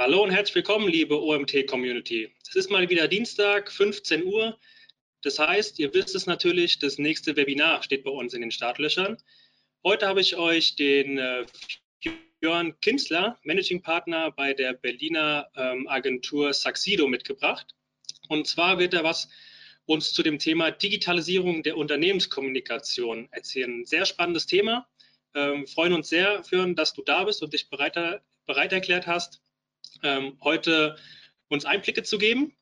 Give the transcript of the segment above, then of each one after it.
Hallo und herzlich willkommen, liebe OMT-Community. Es ist mal wieder Dienstag, 15 Uhr. Das heißt, ihr wisst es natürlich, das nächste Webinar steht bei uns in den Startlöchern. Heute habe ich euch den äh, Jörn Kinzler, Managing Partner bei der Berliner ähm, Agentur Saxido mitgebracht. Und zwar wird er was uns zu dem Thema Digitalisierung der Unternehmenskommunikation erzählen. Ein sehr spannendes Thema. Ähm, freuen uns sehr, Fürn, dass du da bist und dich bereit, bereit erklärt hast, ähm, heute uns Einblicke zu geben.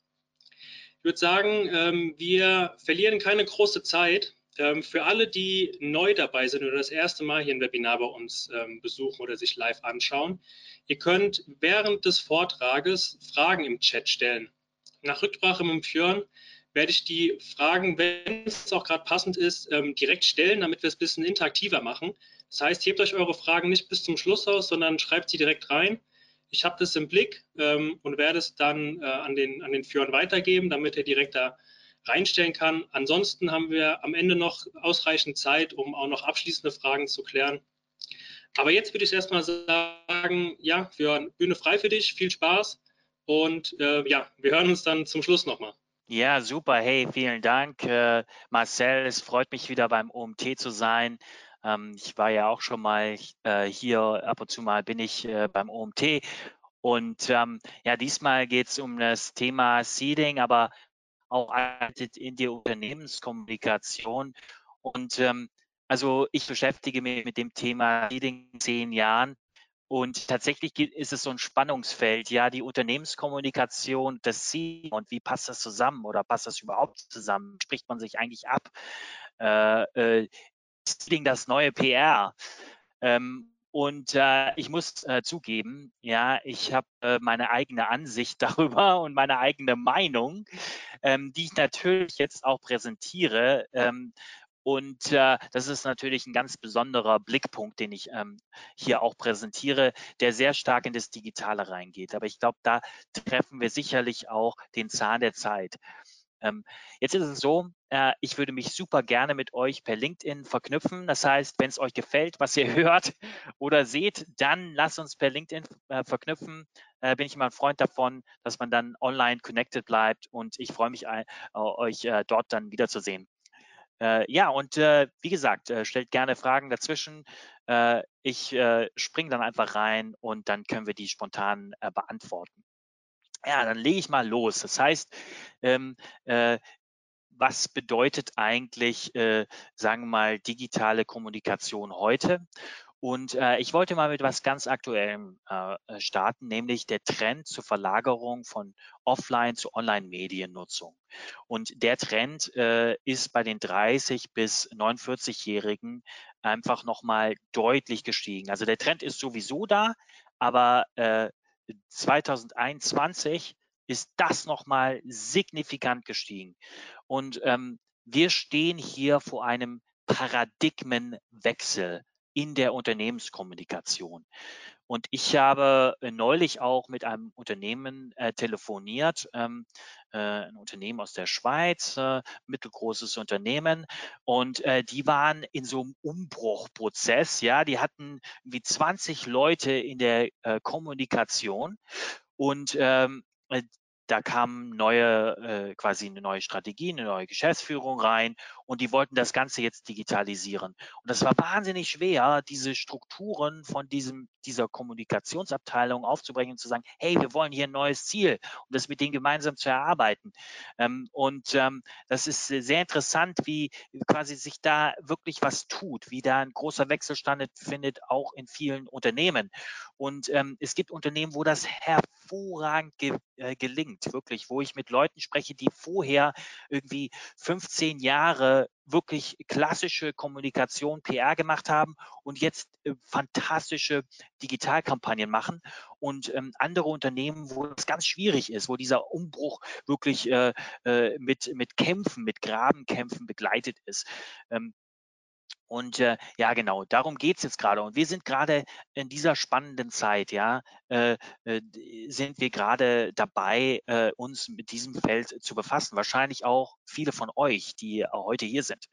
Ich würde sagen, ähm, wir verlieren keine große Zeit. Ähm, für alle, die neu dabei sind oder das erste Mal hier ein Webinar bei uns ähm, besuchen oder sich live anschauen, ihr könnt während des Vortrages Fragen im Chat stellen. Nach Rücksprache mit dem Fjörn werde ich die Fragen, wenn es auch gerade passend ist, ähm, direkt stellen, damit wir es ein bisschen interaktiver machen. Das heißt, hebt euch eure Fragen nicht bis zum Schluss aus, sondern schreibt sie direkt rein. Ich habe das im Blick ähm, und werde es dann äh, an, den, an den Führern weitergeben, damit er direkt da reinstellen kann. Ansonsten haben wir am Ende noch ausreichend Zeit, um auch noch abschließende Fragen zu klären. Aber jetzt würde ich erstmal sagen, ja, Björn, Bühne frei für dich, viel Spaß und äh, ja, wir hören uns dann zum Schluss nochmal. Ja, super. Hey, vielen Dank, äh, Marcel. Es freut mich wieder beim OMT zu sein. Ähm, ich war ja auch schon mal äh, hier, ab und zu mal bin ich äh, beim OMT. Und ähm, ja, diesmal geht es um das Thema Seeding, aber auch in die Unternehmenskommunikation. Und ähm, also ich beschäftige mich mit dem Thema Seeding in zehn Jahren. Und tatsächlich ist es so ein Spannungsfeld, ja, die Unternehmenskommunikation, das Ziel und wie passt das zusammen oder passt das überhaupt zusammen? Spricht man sich eigentlich ab? Äh, äh, das neue PR. Ähm, und äh, ich muss äh, zugeben, ja, ich habe äh, meine eigene Ansicht darüber und meine eigene Meinung, ähm, die ich natürlich jetzt auch präsentiere. Ähm, und äh, das ist natürlich ein ganz besonderer Blickpunkt, den ich ähm, hier auch präsentiere, der sehr stark in das Digitale reingeht. Aber ich glaube, da treffen wir sicherlich auch den Zahn der Zeit. Ähm, jetzt ist es so, äh, ich würde mich super gerne mit euch per LinkedIn verknüpfen. Das heißt, wenn es euch gefällt, was ihr hört oder seht, dann lasst uns per LinkedIn äh, verknüpfen. Äh, bin ich immer ein Freund davon, dass man dann online connected bleibt und ich freue mich, euch dort dann wiederzusehen. ja, und wie gesagt, stellt gerne Fragen dazwischen. ich springe dann einfach rein und dann können wir die spontan beantworten. Ja, dann lege ich mal los. Das heißt, ähm, äh, was bedeutet eigentlich, äh, sagen wir mal, digitale Kommunikation heute? Und äh, ich wollte mal mit was ganz Aktuellem äh, starten, nämlich der Trend zur Verlagerung von Offline zu Online-Mediennutzung. Und der Trend äh, ist bei den 30 bis 49-Jährigen einfach nochmal deutlich gestiegen. Also der Trend ist sowieso da, aber äh, 2021 ist das nochmal signifikant gestiegen. Und ähm, wir stehen hier vor einem Paradigmenwechsel in der Unternehmenskommunikation. Und ich habe äh, neulich auch mit einem Unternehmen äh, telefoniert, ähm, äh, ein Unternehmen aus der Schweiz, äh, mittelgroßes Unternehmen. Und äh, die waren in so einem Umbruchprozess. Ja, die hatten wie 20 Leute in der äh, Kommunikation. Und ähm, da kam neue, äh, quasi eine neue Strategie, eine neue Geschäftsführung rein und die wollten das Ganze jetzt digitalisieren. Und das war wahnsinnig schwer, diese Strukturen von diesem, dieser Kommunikationsabteilung aufzubringen und zu sagen, hey, wir wollen hier ein neues Ziel und das mit denen gemeinsam zu erarbeiten. Ähm, und ähm, das ist sehr interessant, wie quasi sich da wirklich was tut, wie da ein großer Wechsel stattfindet, auch in vielen Unternehmen. Und ähm, es gibt Unternehmen, wo das hervorragend ge äh, gelingt, wirklich, wo ich mit Leuten spreche, die vorher irgendwie 15 Jahre wirklich klassische Kommunikation, PR gemacht haben und jetzt äh, fantastische Digitalkampagnen machen und ähm, andere Unternehmen, wo es ganz schwierig ist, wo dieser Umbruch wirklich äh, äh, mit, mit Kämpfen, mit Grabenkämpfen begleitet ist. Ähm, Und äh, ja, genau, darum geht es jetzt gerade. Und wir sind gerade in dieser spannenden Zeit, ja, äh, äh, sind wir gerade dabei, äh, uns mit diesem Feld zu befassen. Wahrscheinlich auch viele von euch, die heute hier sind.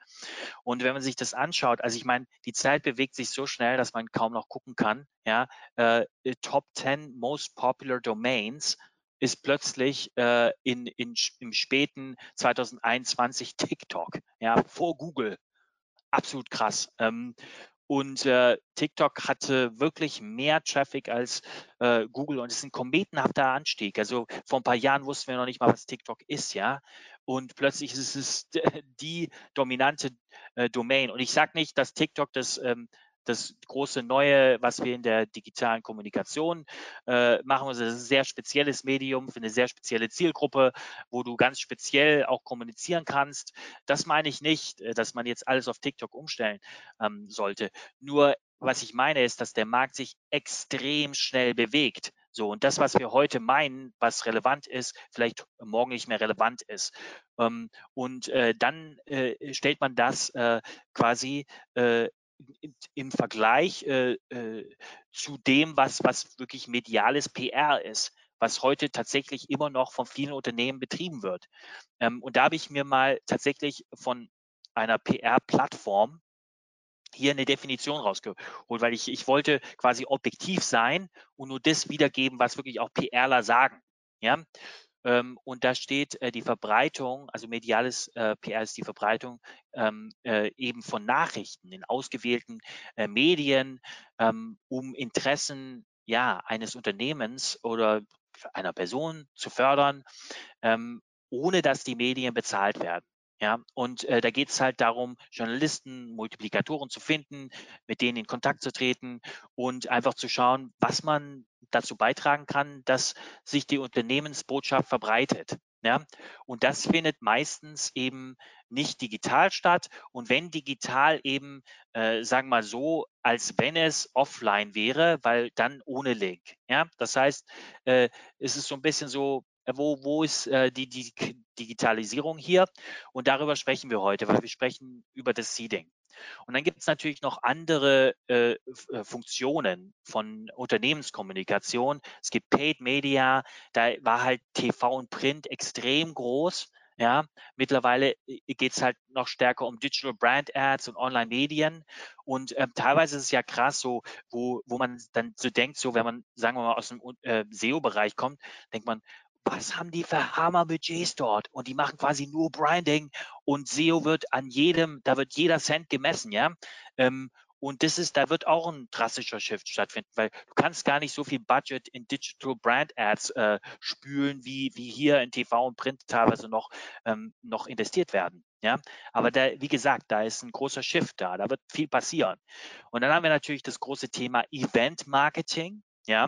Und wenn man sich das anschaut, also ich meine, die Zeit bewegt sich so schnell, dass man kaum noch gucken kann. Ja, äh, Top 10 Most Popular Domains ist plötzlich äh, in, in, im späten 2021 TikTok, ja, vor Google absolut krass. Ähm, und äh, TikTok hatte wirklich mehr Traffic als äh, Google und es ist ein kometenhafter Anstieg. Also vor ein paar Jahren wussten wir noch nicht mal, was TikTok ist, ja. Und plötzlich ist es die dominante äh, Domain. Und ich sage nicht, dass TikTok das ähm, das große Neue, was wir in der digitalen Kommunikation äh, machen. Also das ist ein sehr spezielles Medium für eine sehr spezielle Zielgruppe, wo du ganz speziell auch kommunizieren kannst. Das meine ich nicht, äh, dass man jetzt alles auf TikTok umstellen ähm, sollte. Nur was ich meine ist, dass der Markt sich extrem schnell bewegt. So, und das, was wir heute meinen, was relevant ist, vielleicht morgen nicht mehr relevant ist. Ähm, und äh, dann äh, stellt man das quasi im Vergleich äh, äh, zu dem, was, was wirklich mediales PR ist, was heute tatsächlich immer noch von vielen Unternehmen betrieben wird. Ähm, und da habe ich mir mal tatsächlich von einer PR-Plattform hier eine Definition rausgeholt, weil ich, ich wollte quasi objektiv sein und nur das wiedergeben, was wirklich auch PRler sagen. Ja, und da steht äh, die Verbreitung, also mediales äh, PR ist die Verbreitung ähm, äh, eben von Nachrichten in ausgewählten äh, Medien, ähm, um Interessen ja, eines Unternehmens oder einer Person zu fördern, ähm, ohne dass die Medien bezahlt werden. Ja, und äh, da geht es halt darum, Journalisten, Multiplikatoren zu finden, mit denen in Kontakt zu treten und einfach zu schauen, was man dazu beitragen kann, dass sich die Unternehmensbotschaft verbreitet. Ja, und das findet meistens eben nicht digital statt. Und wenn digital eben, äh, sagen wir mal so, als wenn es offline wäre, weil dann ohne Link. Ja, das heißt, äh, es ist so ein bisschen so, wo, wo ist äh, die, die Digitalisierung hier? Und darüber sprechen wir heute, weil wir sprechen über das Seeding. Und dann gibt es natürlich noch andere äh, äh, Funktionen von Unternehmenskommunikation. Es gibt Paid Media, da war halt TV und Print extrem groß. Ja, mittlerweile äh, geht es halt noch stärker um Digital Brand Ads und Online-Medien. Und ähm, teilweise ist es ja krass, so, wo, wo man dann so denkt, so wenn man, sagen wir mal, aus dem äh, SEO-Bereich kommt, denkt man, was haben die für Hammer-Budgets dort? Und die machen quasi nur Branding und SEO wird an jedem, da wird jeder Cent gemessen, ja. Ähm, und das ist, da wird auch ein drastischer Shift stattfinden, weil du kannst gar nicht so viel Budget in Digital Brand Ads äh, spülen, wie, wie hier in TV und Print teilweise noch, ähm, noch investiert werden. Ja, aber da, wie gesagt, da ist ein großer Shift da, da wird viel passieren. Und dann haben wir natürlich das große Thema Event Marketing. Ja,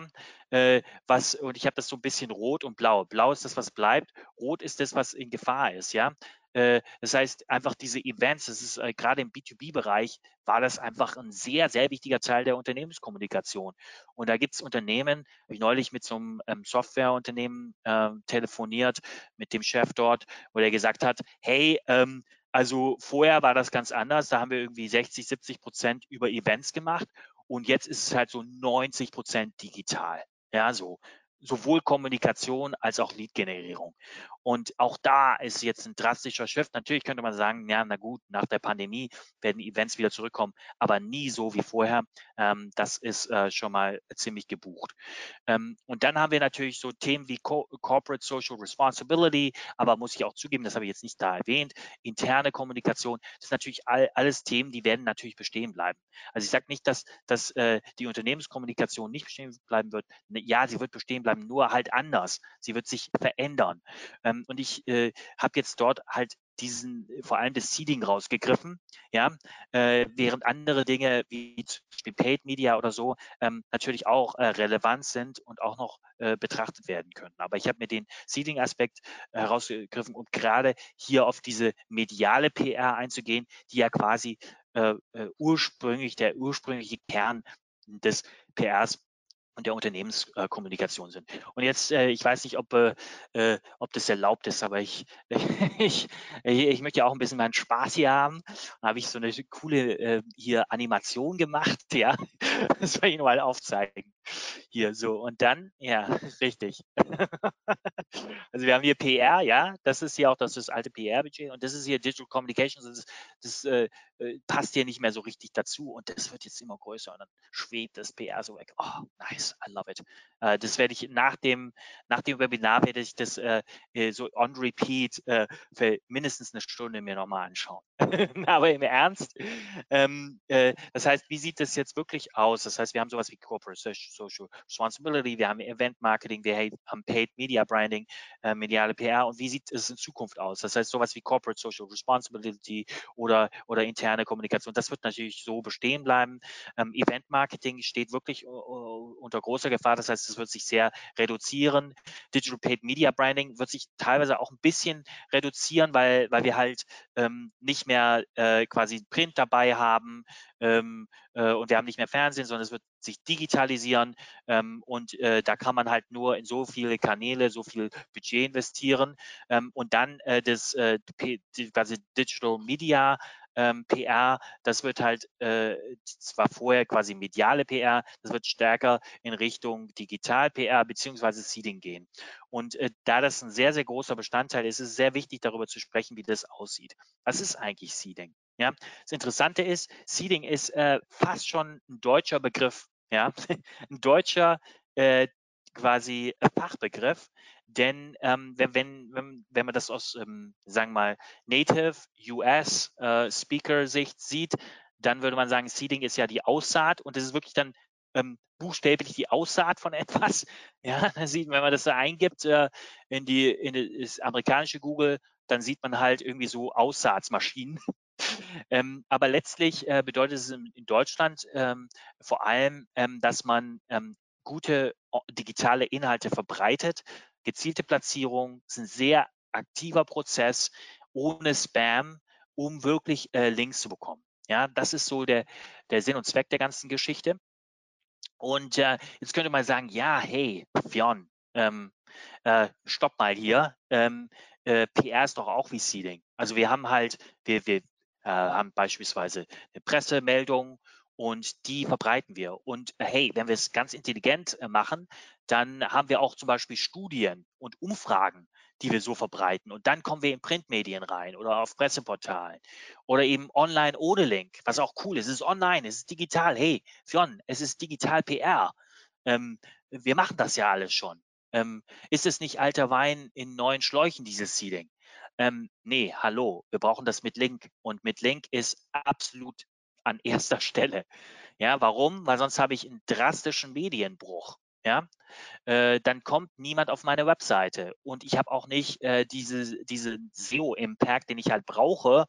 äh, was, und ich habe das so ein bisschen rot und blau. Blau ist das, was bleibt. Rot ist das, was in Gefahr ist, ja. Äh, das heißt, einfach diese Events, das ist äh, gerade im B2B-Bereich, war das einfach ein sehr, sehr wichtiger Teil der Unternehmenskommunikation. Und da gibt es Unternehmen, habe ich neulich mit so einem ähm, Softwareunternehmen äh, telefoniert, mit dem Chef dort, wo der gesagt hat, hey, ähm, also vorher war das ganz anders. Da haben wir irgendwie 60, 70 Prozent über Events gemacht und jetzt ist es halt so 90 Prozent digital. Ja, so sowohl Kommunikation als auch Lead-Generierung. Und auch da ist jetzt ein drastischer Shift. Natürlich könnte man sagen, ja, na gut, nach der Pandemie werden Events wieder zurückkommen, aber nie so wie vorher. Ähm, das ist äh, schon mal ziemlich gebucht. Ähm, und dann haben wir natürlich so Themen wie Co Corporate Social Responsibility, aber muss ich auch zugeben, das habe ich jetzt nicht da erwähnt, interne Kommunikation. Das sind natürlich all, alles Themen, die werden natürlich bestehen bleiben. Also ich sage nicht, dass, dass äh, die Unternehmenskommunikation nicht bestehen bleiben wird. Ja, sie wird bestehen bleiben, nur halt anders. Sie wird sich verändern. Ähm, ähm, und ich äh, habe jetzt dort halt diesen, vor allem das Seeding rausgegriffen, ja, äh, während andere Dinge wie zum Beispiel Paid Media oder so ähm, natürlich auch äh, relevant sind und auch noch äh, betrachtet werden können. Aber ich habe mir den Seeding-Aspekt äh, herausgegriffen, um gerade hier auf diese mediale PR einzugehen, die ja quasi äh, äh, ursprünglich der ursprüngliche Kern des PRs und der Unternehmenskommunikation sind. Und jetzt, äh, ich weiß nicht, ob, äh, äh ob das erlaubt ist, aber ich, ich, ich möchte ja auch ein bisschen meinen Spaß hier haben. Da habe ich so eine coole hier Animation gemacht, ja. Das soll ich mal aufzeigen. Hier so. Und dann, ja, richtig. Also wir haben hier PR, ja, das ist hier auch das, das alte PR-Budget und das ist hier Digital Communications. Das, das äh, äh, passt hier nicht mehr so richtig dazu und das wird jetzt immer größer und dann schwebt das PR so weg. Oh, nice, I love it. Äh, das werde ich nach dem, nach dem Webinar werde ich das äh, äh so on repeat äh, für mindestens eine Stunde mir nochmal anschauen. Aber im Ernst, ähm, äh, das heißt, wie sieht das jetzt wirklich aus? Das heißt, wir haben sowas wie Corporate Social Responsibility, wir haben Event Marketing, wir haben Paid Media Branding, mediale PR und wie sieht es in Zukunft aus? Das heißt, sowas wie Corporate Social Responsibility oder, oder interne Kommunikation. Das wird natürlich so bestehen bleiben. Ähm, Event-Marketing steht wirklich uh, unter großer Gefahr. Das heißt, es wird sich sehr reduzieren. Digital Paid Media Branding wird sich teilweise auch ein bisschen reduzieren, weil, weil wir halt ähm, nicht mehr äh, quasi Print dabei haben ähm, äh, und wir haben nicht mehr Fernsehen, sondern es wird sich digitalisieren ähm, und äh, da kann man halt nur in so viele Kanäle, so viel Budget investieren ähm, und dann äh, das äh, quasi Digital Media ähm, PR, das wird halt äh, zwar vorher quasi mediale PR, das wird stärker in Richtung Digital-PR beziehungsweise Seeding gehen. Und äh, da das ein sehr, sehr großer Bestandteil ist, ist es sehr wichtig, darüber zu sprechen, wie das aussieht. Was ist eigentlich Seeding? Ja, das Interessante ist, Seeding ist äh, fast schon ein deutscher Begriff. Ja, ein deutscher äh, quasi Fachbegriff, denn ähm, wenn, wenn, wenn man das aus, ähm, sagen wir mal, Native US äh, Speaker Sicht sieht, dann würde man sagen, Seeding ist ja die Aussaat und das ist wirklich dann ähm, buchstäblich die Aussaat von etwas. Ja, da sieht, wenn man das da eingibt äh, in die in das amerikanische Google, dann sieht man halt irgendwie so Aussaatsmaschinen. Ähm, aber letztlich äh, bedeutet es in, in Deutschland ähm, vor allem, ähm, dass man ähm, gute digitale Inhalte verbreitet. Gezielte Platzierung ist ein sehr aktiver Prozess ohne Spam, um wirklich äh, Links zu bekommen. Ja, das ist so der, der Sinn und Zweck der ganzen Geschichte. Und äh, jetzt könnte man sagen, ja, hey, Fionn, ähm, äh, stopp mal hier. Ähm, äh, PR ist doch auch wie Seeding. Also wir haben halt, wir, wir haben beispielsweise eine Pressemeldung und die verbreiten wir. Und äh, hey, wenn wir es ganz intelligent äh, machen, dann haben wir auch zum Beispiel Studien und Umfragen, die wir so verbreiten. Und dann kommen wir in Printmedien rein oder auf Presseportalen oder eben online ohne Link, was auch cool ist. Es ist online, es ist digital. Hey, Fionn, es ist digital PR. Ähm, wir machen das ja alles schon. Ähm, ist es nicht alter Wein in neuen Schläuchen, dieses Seeding? Ähm, nee, hallo, wir brauchen das mit Link. Und mit Link ist absolut an erster Stelle. Ja, warum? Weil sonst habe ich einen drastischen Medienbruch. Ja, äh, dann kommt niemand auf meine Webseite und ich habe auch nicht äh, diese, diese SEO-Impact, den ich halt brauche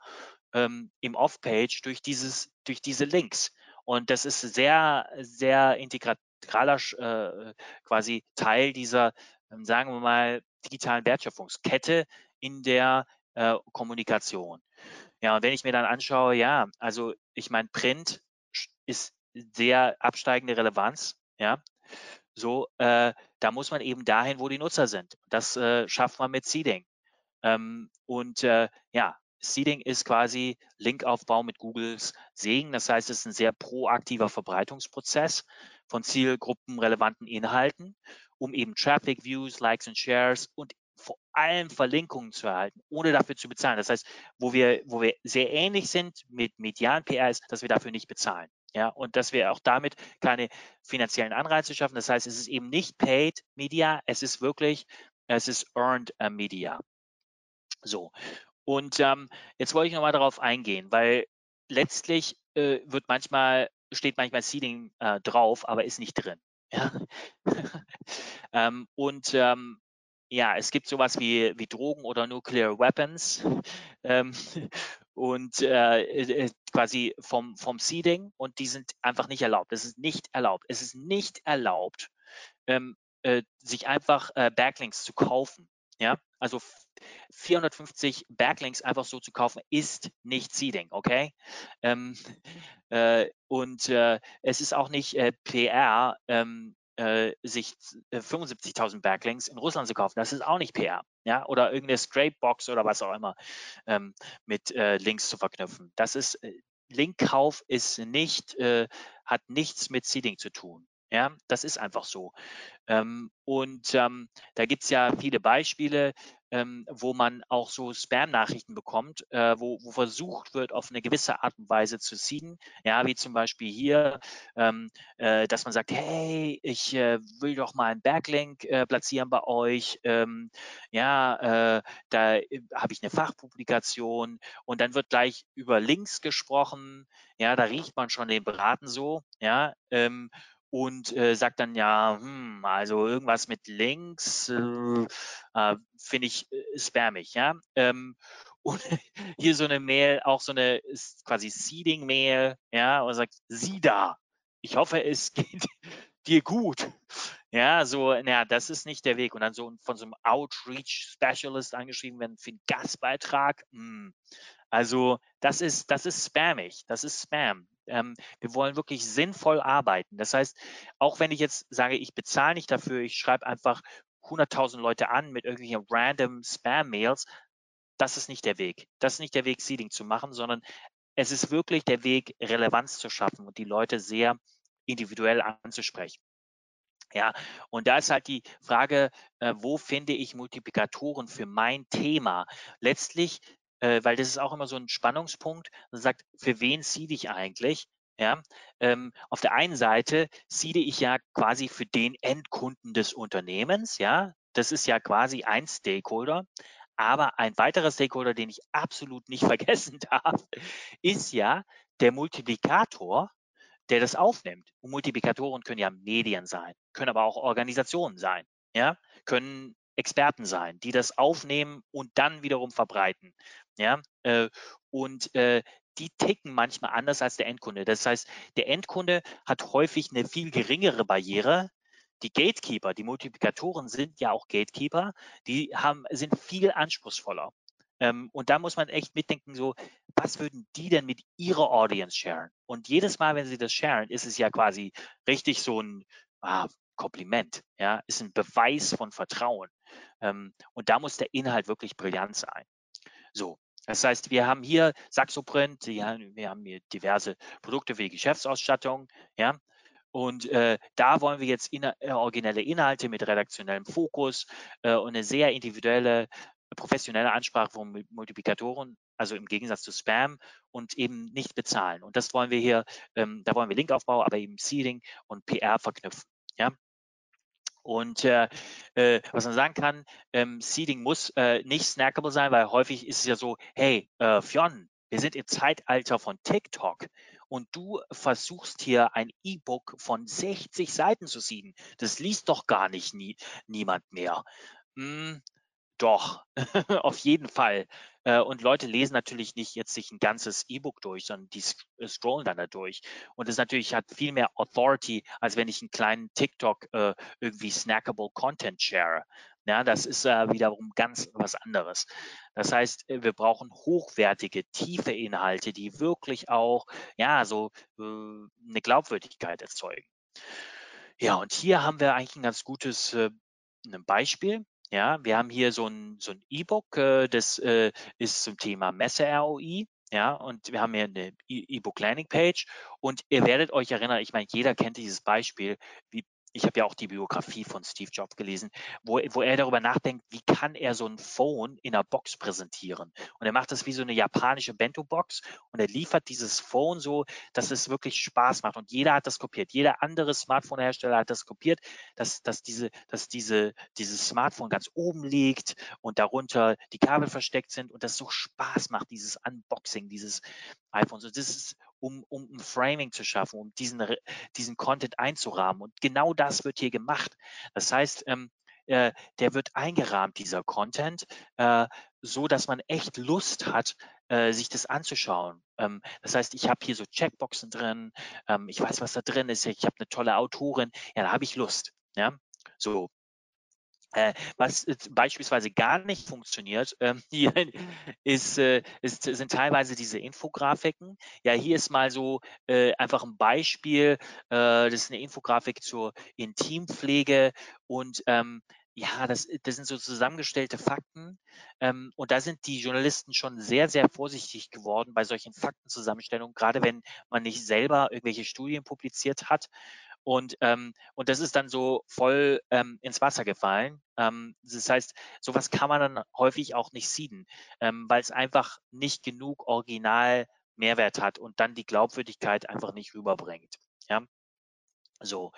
ähm, im Off-Page durch durch diese Links. Und das ist sehr, sehr integraler äh, quasi Teil dieser, ähm, sagen wir mal, digitalen Wertschöpfungskette in der äh, Kommunikation. Ja, wenn ich mir dann anschaue, ja, also ich meine, Print ist sehr absteigende Relevanz, ja. So, äh, da muss man eben dahin, wo die Nutzer sind. Das äh, schafft man mit Seeding. Ähm, und äh, ja, Seeding ist quasi Linkaufbau mit Googles Segen. Das heißt, es ist ein sehr proaktiver Verbreitungsprozess von zielgruppenrelevanten Inhalten, um eben Traffic, Views, Likes und Shares und vor allem Verlinkungen zu erhalten, ohne dafür zu bezahlen. Das heißt, wo wir, wo wir sehr ähnlich sind mit medialen PR ist, dass wir dafür nicht bezahlen. Ja, und dass wir auch damit keine finanziellen Anreize schaffen. Das heißt, es ist eben nicht paid Media, es ist wirklich, es ist earned äh, Media. So. Und ähm, jetzt wollte ich nochmal darauf eingehen, weil letztlich äh, wird manchmal, steht manchmal Seeding äh, drauf, aber ist nicht drin. Ja? ähm, und ähm, ja, es gibt sowas wie, wie Drogen oder Nuclear Weapons ähm, und äh, äh, quasi vom, vom Seeding und die sind einfach nicht erlaubt. Es ist nicht erlaubt. Es ist nicht erlaubt, ähm, äh, sich einfach äh, Backlinks zu kaufen. Ja, also 450 Backlinks einfach so zu kaufen, ist nicht Seeding, okay? Ähm, äh, und äh, es ist auch nicht PR, ähm, äh, sich 75.000 äh, Backlinks in Russland zu kaufen. Das ist auch nicht PR, ja, oder irgendeine Scrapebox oder was auch immer ähm, mit äh, Links zu verknüpfen. Das ist äh, Linkkauf ist nicht, äh, hat nichts mit Seeding zu tun. Ja, das ist einfach so. Ähm, und ähm, da gibt es ja viele Beispiele ähm, wo man auch so Spam-Nachrichten bekommt, äh, wo, wo, versucht wird, auf eine gewisse Art und Weise zu seeden. Ja, wie zum Beispiel hier, ähm, äh, dass man sagt, hey, ich äh, will doch mal einen Backlink äh, platzieren bei euch. Ähm, ja, äh, da äh, habe ich eine Fachpublikation und dann wird gleich über Links gesprochen. Ja, da riecht man schon den Braten so. Ja, ähm, und äh, sagt dann ja, hm, also irgendwas mit Links äh, äh, finde ich äh, spammig, ja. Ähm, und hier so eine Mail, auch so eine quasi Seeding-Mail, ja, und sagt, sieh da, ich hoffe, es geht dir gut. Ja, so, naja, das ist nicht der Weg. Und dann so von so einem Outreach Specialist angeschrieben werden für einen Gastbeitrag. Hm. Also das ist, das ist spammig, das ist Spam. Ähm, wir wollen wirklich sinnvoll arbeiten. Das heißt, auch wenn ich jetzt sage, ich bezahle nicht dafür, ich schreibe einfach 100.000 Leute an mit irgendwelchen random Spam-Mails, das ist nicht der Weg. Das ist nicht der Weg, Seeding zu machen, sondern es ist wirklich der Weg, Relevanz zu schaffen und die Leute sehr individuell anzusprechen. Ja, und da ist halt die Frage, äh, wo finde ich Multiplikatoren für mein Thema? Letztlich äh, weil das ist auch immer so ein Spannungspunkt. Man sagt, für wen seede ich eigentlich? Ja, ähm, auf der einen Seite seede ich ja quasi für den Endkunden des Unternehmens. Ja, das ist ja quasi ein Stakeholder. Aber ein weiterer Stakeholder, den ich absolut nicht vergessen darf, ist ja der Multiplikator, der das aufnimmt. Und Multiplikatoren können ja Medien sein, können aber auch Organisationen sein, ja, können Experten sein, die das aufnehmen und dann wiederum verbreiten. Ja, äh, und äh, die ticken manchmal anders als der Endkunde. Das heißt, der Endkunde hat häufig eine viel geringere Barriere. Die Gatekeeper, die Multiplikatoren sind ja auch Gatekeeper, die haben, sind viel anspruchsvoller. Ähm, und da muss man echt mitdenken, so, was würden die denn mit ihrer Audience sharen? Und jedes Mal, wenn sie das sharen, ist es ja quasi richtig so ein ah, Kompliment, ja, ist ein Beweis von Vertrauen. Ähm, und da muss der Inhalt wirklich brillant sein. So, das heißt, wir haben hier Saxoprint, wir haben hier diverse Produkte wie Geschäftsausstattung, ja. Und äh, da wollen wir jetzt in, äh, originelle Inhalte mit redaktionellem Fokus äh, und eine sehr individuelle, professionelle Ansprache von Multiplikatoren, also im Gegensatz zu Spam und eben nicht bezahlen. Und das wollen wir hier, ähm, da wollen wir Linkaufbau, aber eben Seeding und PR verknüpfen. Ja, und äh, äh, was man sagen kann, ähm, Seeding muss äh, nicht snackable sein, weil häufig ist es ja so, hey, äh, Fionn, wir sind im Zeitalter von TikTok und du versuchst hier ein E-Book von 60 Seiten zu seeden. Das liest doch gar nicht nie, niemand mehr. Hm, doch, auf jeden Fall. Äh, und Leute lesen natürlich nicht jetzt sich ein ganzes E-Book durch, sondern die äh, scrollen dann da durch. Und das natürlich hat viel mehr Authority, als wenn ich einen kleinen TikTok äh, irgendwie snackable Content share. Ja, das ist äh, wiederum ganz was anderes. Das heißt, äh, wir brauchen hochwertige, tiefe Inhalte, die wirklich auch, ja, so äh, eine Glaubwürdigkeit erzeugen. Ja, und hier haben wir eigentlich ein ganz gutes Beispiel. Ja, wir haben hier so ein so ein E-Book, äh, das äh, ist zum Thema Messe-ROI. Ja, und wir haben hier eine e-, E-Book-Landing-Page und ihr werdet euch erinnern, ich meine, jeder kennt dieses Beispiel, wie ich habe ja auch die Biografie von Steve Jobs gelesen, wo, wo er darüber nachdenkt, wie kann er so ein Phone in einer Box präsentieren. Und er macht das wie so eine japanische Bento-Box und er liefert dieses Phone so, dass es wirklich Spaß macht. Und jeder hat das kopiert. Jeder andere Smartphone-Hersteller hat das kopiert, dass, dass, diese, dass diese, dieses Smartphone ganz oben liegt und darunter die Kabel versteckt sind und das so Spaß macht, dieses Unboxing, dieses iPhone. So, das ist um, um ein Framing zu schaffen, um diesen, diesen Content einzurahmen. Und genau das wird hier gemacht. Das heißt, ähm, äh, der wird eingerahmt, dieser Content, äh, so dass man echt Lust hat, äh, sich das anzuschauen. Ähm, das heißt, ich habe hier so Checkboxen drin, ähm, ich weiß, was da drin ist, ich habe eine tolle Autorin, ja, da habe ich Lust. Ja, so. Äh, was beispielsweise gar nicht funktioniert, ähm, hier ist, äh, ist, sind teilweise diese Infografiken. Ja, hier ist mal so äh, einfach ein Beispiel. Das ist eine Infografik zur Intimpflege und ähm, ja, das, das sind so zusammengestellte Fakten. Ähm, und da sind die Journalisten schon sehr, sehr vorsichtig geworden bei solchen Faktenzusammenstellungen, gerade wenn man nicht selber irgendwelche Studien publiziert hat. Und, ähm, und das ist dann so voll ähm, ins Wasser gefallen. Ähm, das heißt, sowas kann man dann häufig auch nicht sieden, ähm, weil es einfach nicht genug Original Mehrwert hat und dann die Glaubwürdigkeit einfach nicht rüberbringt. Ja, so.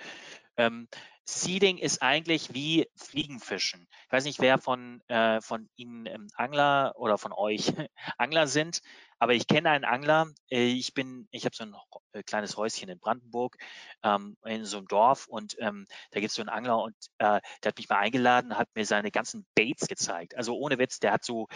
Ähm, Seeding ist eigentlich wie Fliegenfischen. Ich weiß nicht, wer von, äh, von Ihnen ähm, Angler oder von euch Angler sind, aber ich kenne einen Angler. Äh, ich bin, ich habe so ein äh, kleines Häuschen in Brandenburg, ähm, in so einem Dorf und ähm, da gibt es so einen Angler und äh, der hat mich mal eingeladen, hat mir seine ganzen Baits gezeigt. Also ohne Witz, der hat so,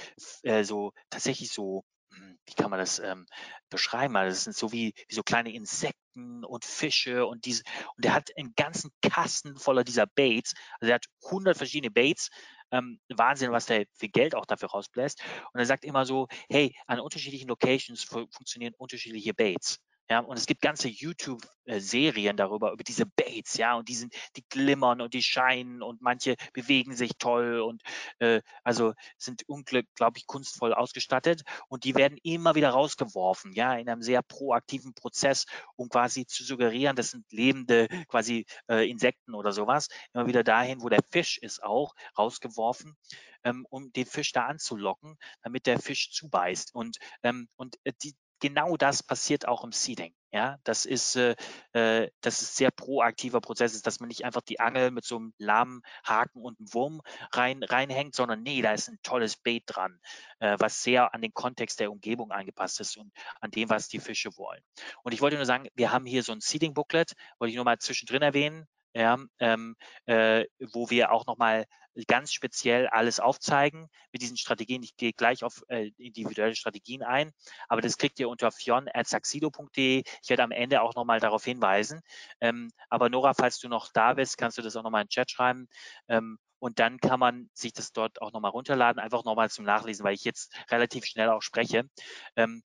so tatsächlich so hm, wie kann man das ähm, beschreiben? Also das sind so wie, wie so kleine Insekten und Fische und diese, und der hat einen ganzen Kasten voller dieser Baits. Also er hat 100 verschiedene Baits. Ähm, Wahnsinn, was der für Geld auch dafür rausbläst. Und er sagt immer so, hey, an unterschiedlichen Locations funktionieren unterschiedliche Baits. Ja, und es gibt ganze YouTube-Serien darüber, über diese Baits, ja, und die sind, die glimmern und die scheinen und manche bewegen sich toll und äh, also sind unglaublich kunstvoll ausgestattet und die werden immer wieder rausgeworfen, ja, in einem sehr proaktiven Prozess, um quasi zu suggerieren, das sind lebende quasi äh, Insekten oder sowas, immer wieder dahin, wo der Fisch ist auch, rausgeworfen ähm, um den Fisch da anzulocken, damit der Fisch zubeißt. Und, ähm, und äh, die, genau das passiert auch im Seeding. Ja, das ist, äh, äh, das ist sehr proaktiver Prozess, ist, dass man nicht einfach die Angel mit so einem lahmen Haken und einem Wurm rein, reinhängt, sondern nee, da ist ein tolles Bait dran, äh, was sehr an den Kontext der Umgebung angepasst ist und an dem, was die Fische wollen. Und ich wollte nur sagen, wir haben hier so ein Seeding Booklet, wollte ich nur mal zwischendrin erwähnen, ja, ähm, äh, wo wir auch nochmal ganz speziell alles aufzeigen mit diesen Strategien. Ich gehe gleich auf äh, individuelle Strategien ein, aber das kriegt ihr unter fion.saxido.de. Ich werde am Ende auch nochmal darauf hinweisen. Ähm, aber Nora, falls du noch da bist, kannst du das auch nochmal in den Chat schreiben. Ähm, und dann kann man sich das dort auch nochmal runterladen, einfach nochmal zum Nachlesen, weil ich jetzt relativ schnell auch spreche. Ähm,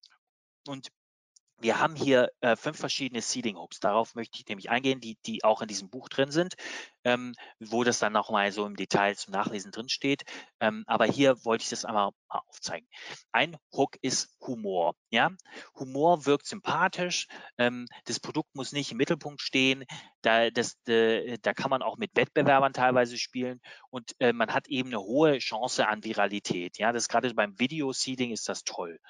und wir haben hier äh, fünf verschiedene Seeding Hooks. Darauf möchte ich nämlich eingehen, die, die auch in diesem Buch drin sind, ähm, wo das dann nochmal so im Detail zum Nachlesen drin steht. Ähm, aber hier wollte ich das einmal mal aufzeigen. Ein Hook ist Humor. Ja, Humor wirkt sympathisch. Ähm, das Produkt muss nicht im Mittelpunkt stehen. Da, das, äh, da kann man auch mit Wettbewerbern teilweise spielen und äh, man hat eben eine hohe Chance an Viralität. Ja, das gerade beim Video Seeding ist das toll.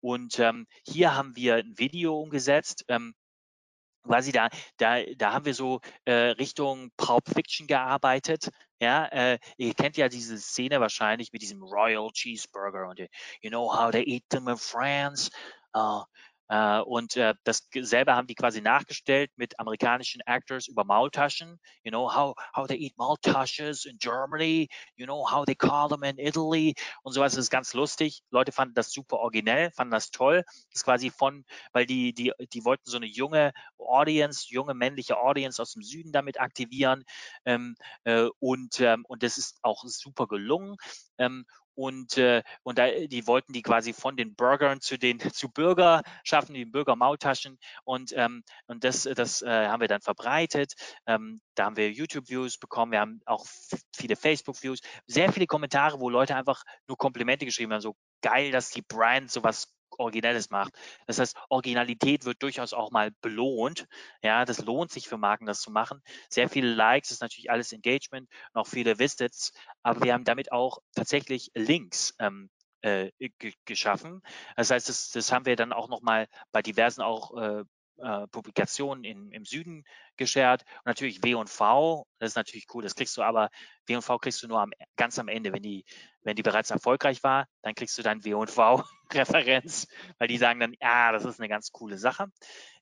Und ähm, hier haben wir ein Video umgesetzt. Ähm, quasi da, da, da haben wir so äh, Richtung Pulp Fiction gearbeitet. Ja, äh, ihr kennt ja diese Szene wahrscheinlich mit diesem Royal Cheeseburger und you know how they eat them in France. Uh, äh, und äh, das haben die quasi nachgestellt mit amerikanischen Actors über Maultaschen. You know how how they eat Maultasches in Germany. You know how they call them in Italy und sowas. Das ist ganz lustig. Leute fanden das super originell, fanden das toll. Das ist quasi von, weil die die die wollten so eine junge Audience, junge männliche Audience aus dem Süden damit aktivieren. Ähm, äh, und ähm, und das ist auch super gelungen. Ähm, und, äh, und da, die wollten die quasi von den Burgern zu den zu Bürger schaffen, die Bürger-Maultaschen. Und, ähm, und das, das äh, haben wir dann verbreitet. Ähm, da haben wir YouTube-Views bekommen, wir haben auch viele Facebook-Views, sehr viele Kommentare, wo Leute einfach nur Komplimente geschrieben haben, so geil, dass die Brand sowas Originelles macht. Das heißt, Originalität wird durchaus auch mal belohnt. Ja, das lohnt sich für Marken, das zu machen. Sehr viele Likes ist natürlich alles Engagement auch viele Visits, aber wir haben damit auch tatsächlich Links ähm, äh, geschaffen. Das heißt, das, das haben wir dann auch nochmal bei diversen auch äh, äh, Publikationen in, im Süden geshared. Und natürlich W und V, das ist natürlich cool, das kriegst du aber, W und V kriegst du nur am, ganz am Ende, wenn die, wenn die bereits erfolgreich war, dann kriegst du dann W und V-Referenz, weil die sagen dann, ja, das ist eine ganz coole Sache.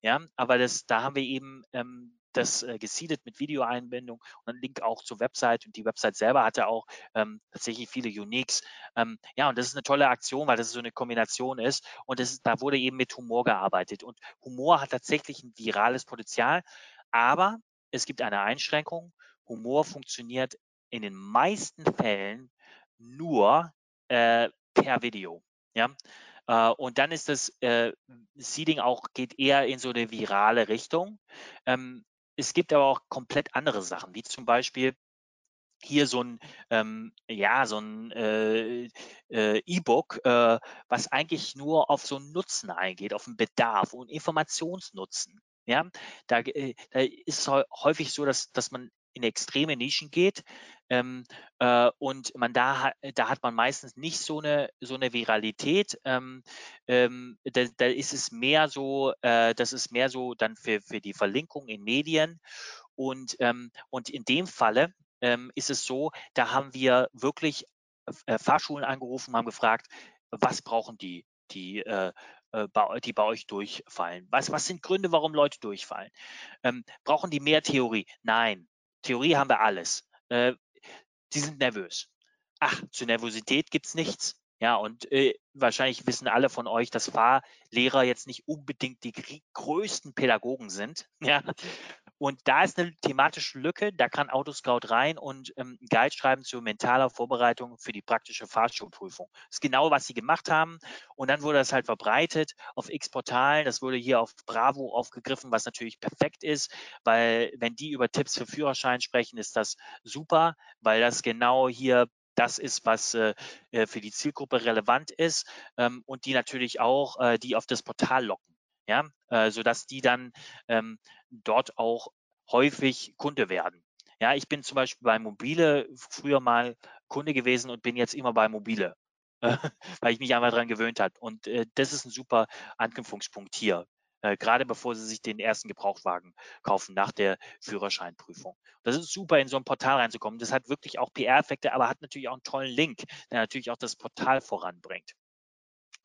Ja, aber das, da haben wir eben ähm, das äh, gesiedet mit Videoeinbindung und ein Link auch zur Website. Und die Website selber hatte auch ähm, tatsächlich viele Uniques. Ähm, ja, und das ist eine tolle Aktion, weil das so eine Kombination ist. Und das da wurde eben mit Humor gearbeitet. Und Humor hat tatsächlich ein virales Potenzial, aber es gibt eine Einschränkung. Humor funktioniert in den meisten Fällen nur äh, per Video. Ja? Äh, und dann ist das äh, Seeding auch, geht eher in so eine virale Richtung. Ähm, es gibt aber auch komplett andere Sachen, wie zum Beispiel hier so ein, ähm, ja, so ein äh, äh, E-Book, äh, was eigentlich nur auf so einen Nutzen eingeht, auf einen Bedarf und Informationsnutzen. Ja, da, äh, da ist es häufig so, dass, dass man in extreme Nischen geht ähm, äh, und man da, da hat man meistens nicht so eine, so eine Viralität. Ähm, ähm, da, da, ist es mehr so, äh, das ist mehr so dann für, für die Verlinkung in Medien und, ähm, und in dem Falle ähm, ist es so, da haben wir wirklich äh, Fahrschulen angerufen, haben gefragt, was brauchen die, die, äh, äh die bei euch durchfallen? Was, was sind Gründe, warum Leute durchfallen? Ähm, brauchen die mehr Theorie? Nein. Theorie haben wir alles. Äh, die sind nervös. Ach, zur Nervosität gibt es nichts. Ja, und äh, wahrscheinlich wissen alle von euch, dass Fahrlehrer jetzt nicht unbedingt die größten Pädagogen sind. Ja, und da ist eine thematische Lücke, da kann Autoscout rein und ähm, Guide schreiben zur mentaler Vorbereitung für die praktische Fahrschulprüfung. Das ist genau, was sie gemacht haben. Und dann wurde das halt verbreitet auf x Portalen. Das wurde hier auf Bravo aufgegriffen, was natürlich perfekt ist, weil wenn die über Tipps für Führerschein sprechen, ist das super, weil das genau hier das ist, was äh, äh für die Zielgruppe relevant ist ähm, und die natürlich auch äh, die auf das Portal locken ja, äh, sodass die dann ähm, dort auch häufig Kunde werden. Ja, ich bin zum Beispiel bei Mobile früher mal Kunde gewesen und bin jetzt immer bei Mobile, weil ich mich einmal daran gewöhnt habe. Und äh, das ist ein super Anknüpfungspunkt hier, äh, gerade bevor Sie sich den ersten Gebrauchtwagen kaufen nach der Führerscheinprüfung. Das ist super, in so ein Portal reinzukommen. Das hat wirklich auch PR-Effekte, aber hat natürlich auch einen tollen Link, der natürlich auch das Portal voranbringt.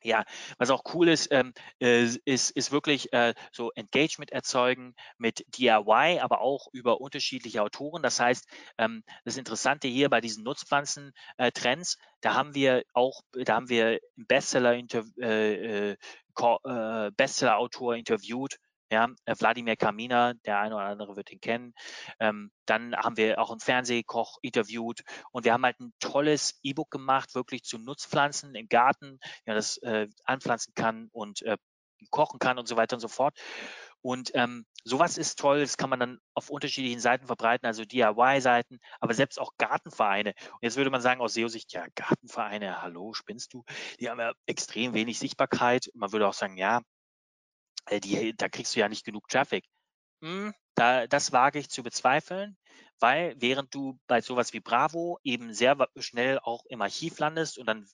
Ja, was auch cool ist, ähm, äh, ist, ist wirklich äh, so Engagement erzeugen mit DIY, aber auch über unterschiedliche Autoren. Das heißt, ähm, das Interessante hier bei diesen Nutzpflanzen-Trends, äh, da haben wir auch, da haben wir Bestseller, äh, äh, äh, Bestseller-Autor interviewt, ja, äh, Wladimir Kamina, der eine oder andere wird ihn kennen. Ähm, dann haben wir auch einen Fernsehkoch interviewt und wir haben halt ein tolles E-Book gemacht, wirklich zu Nutzpflanzen im Garten, ja, das äh, anpflanzen kann und äh, kochen kann und so weiter und so fort. Und ähm, sowas ist toll, das kann man dann auf unterschiedlichen Seiten verbreiten, also DIY-Seiten, aber selbst auch Gartenvereine. Und jetzt würde man sagen aus SEO-Sicht, ja, Gartenvereine, hallo, spinnst du? Die haben ja extrem wenig Sichtbarkeit. Man würde auch sagen, ja, die, da kriegst du ja nicht genug Traffic. Hm, da, das wage ich zu bezweifeln, weil während du bei sowas wie Bravo eben sehr schnell auch im Archiv landest und dann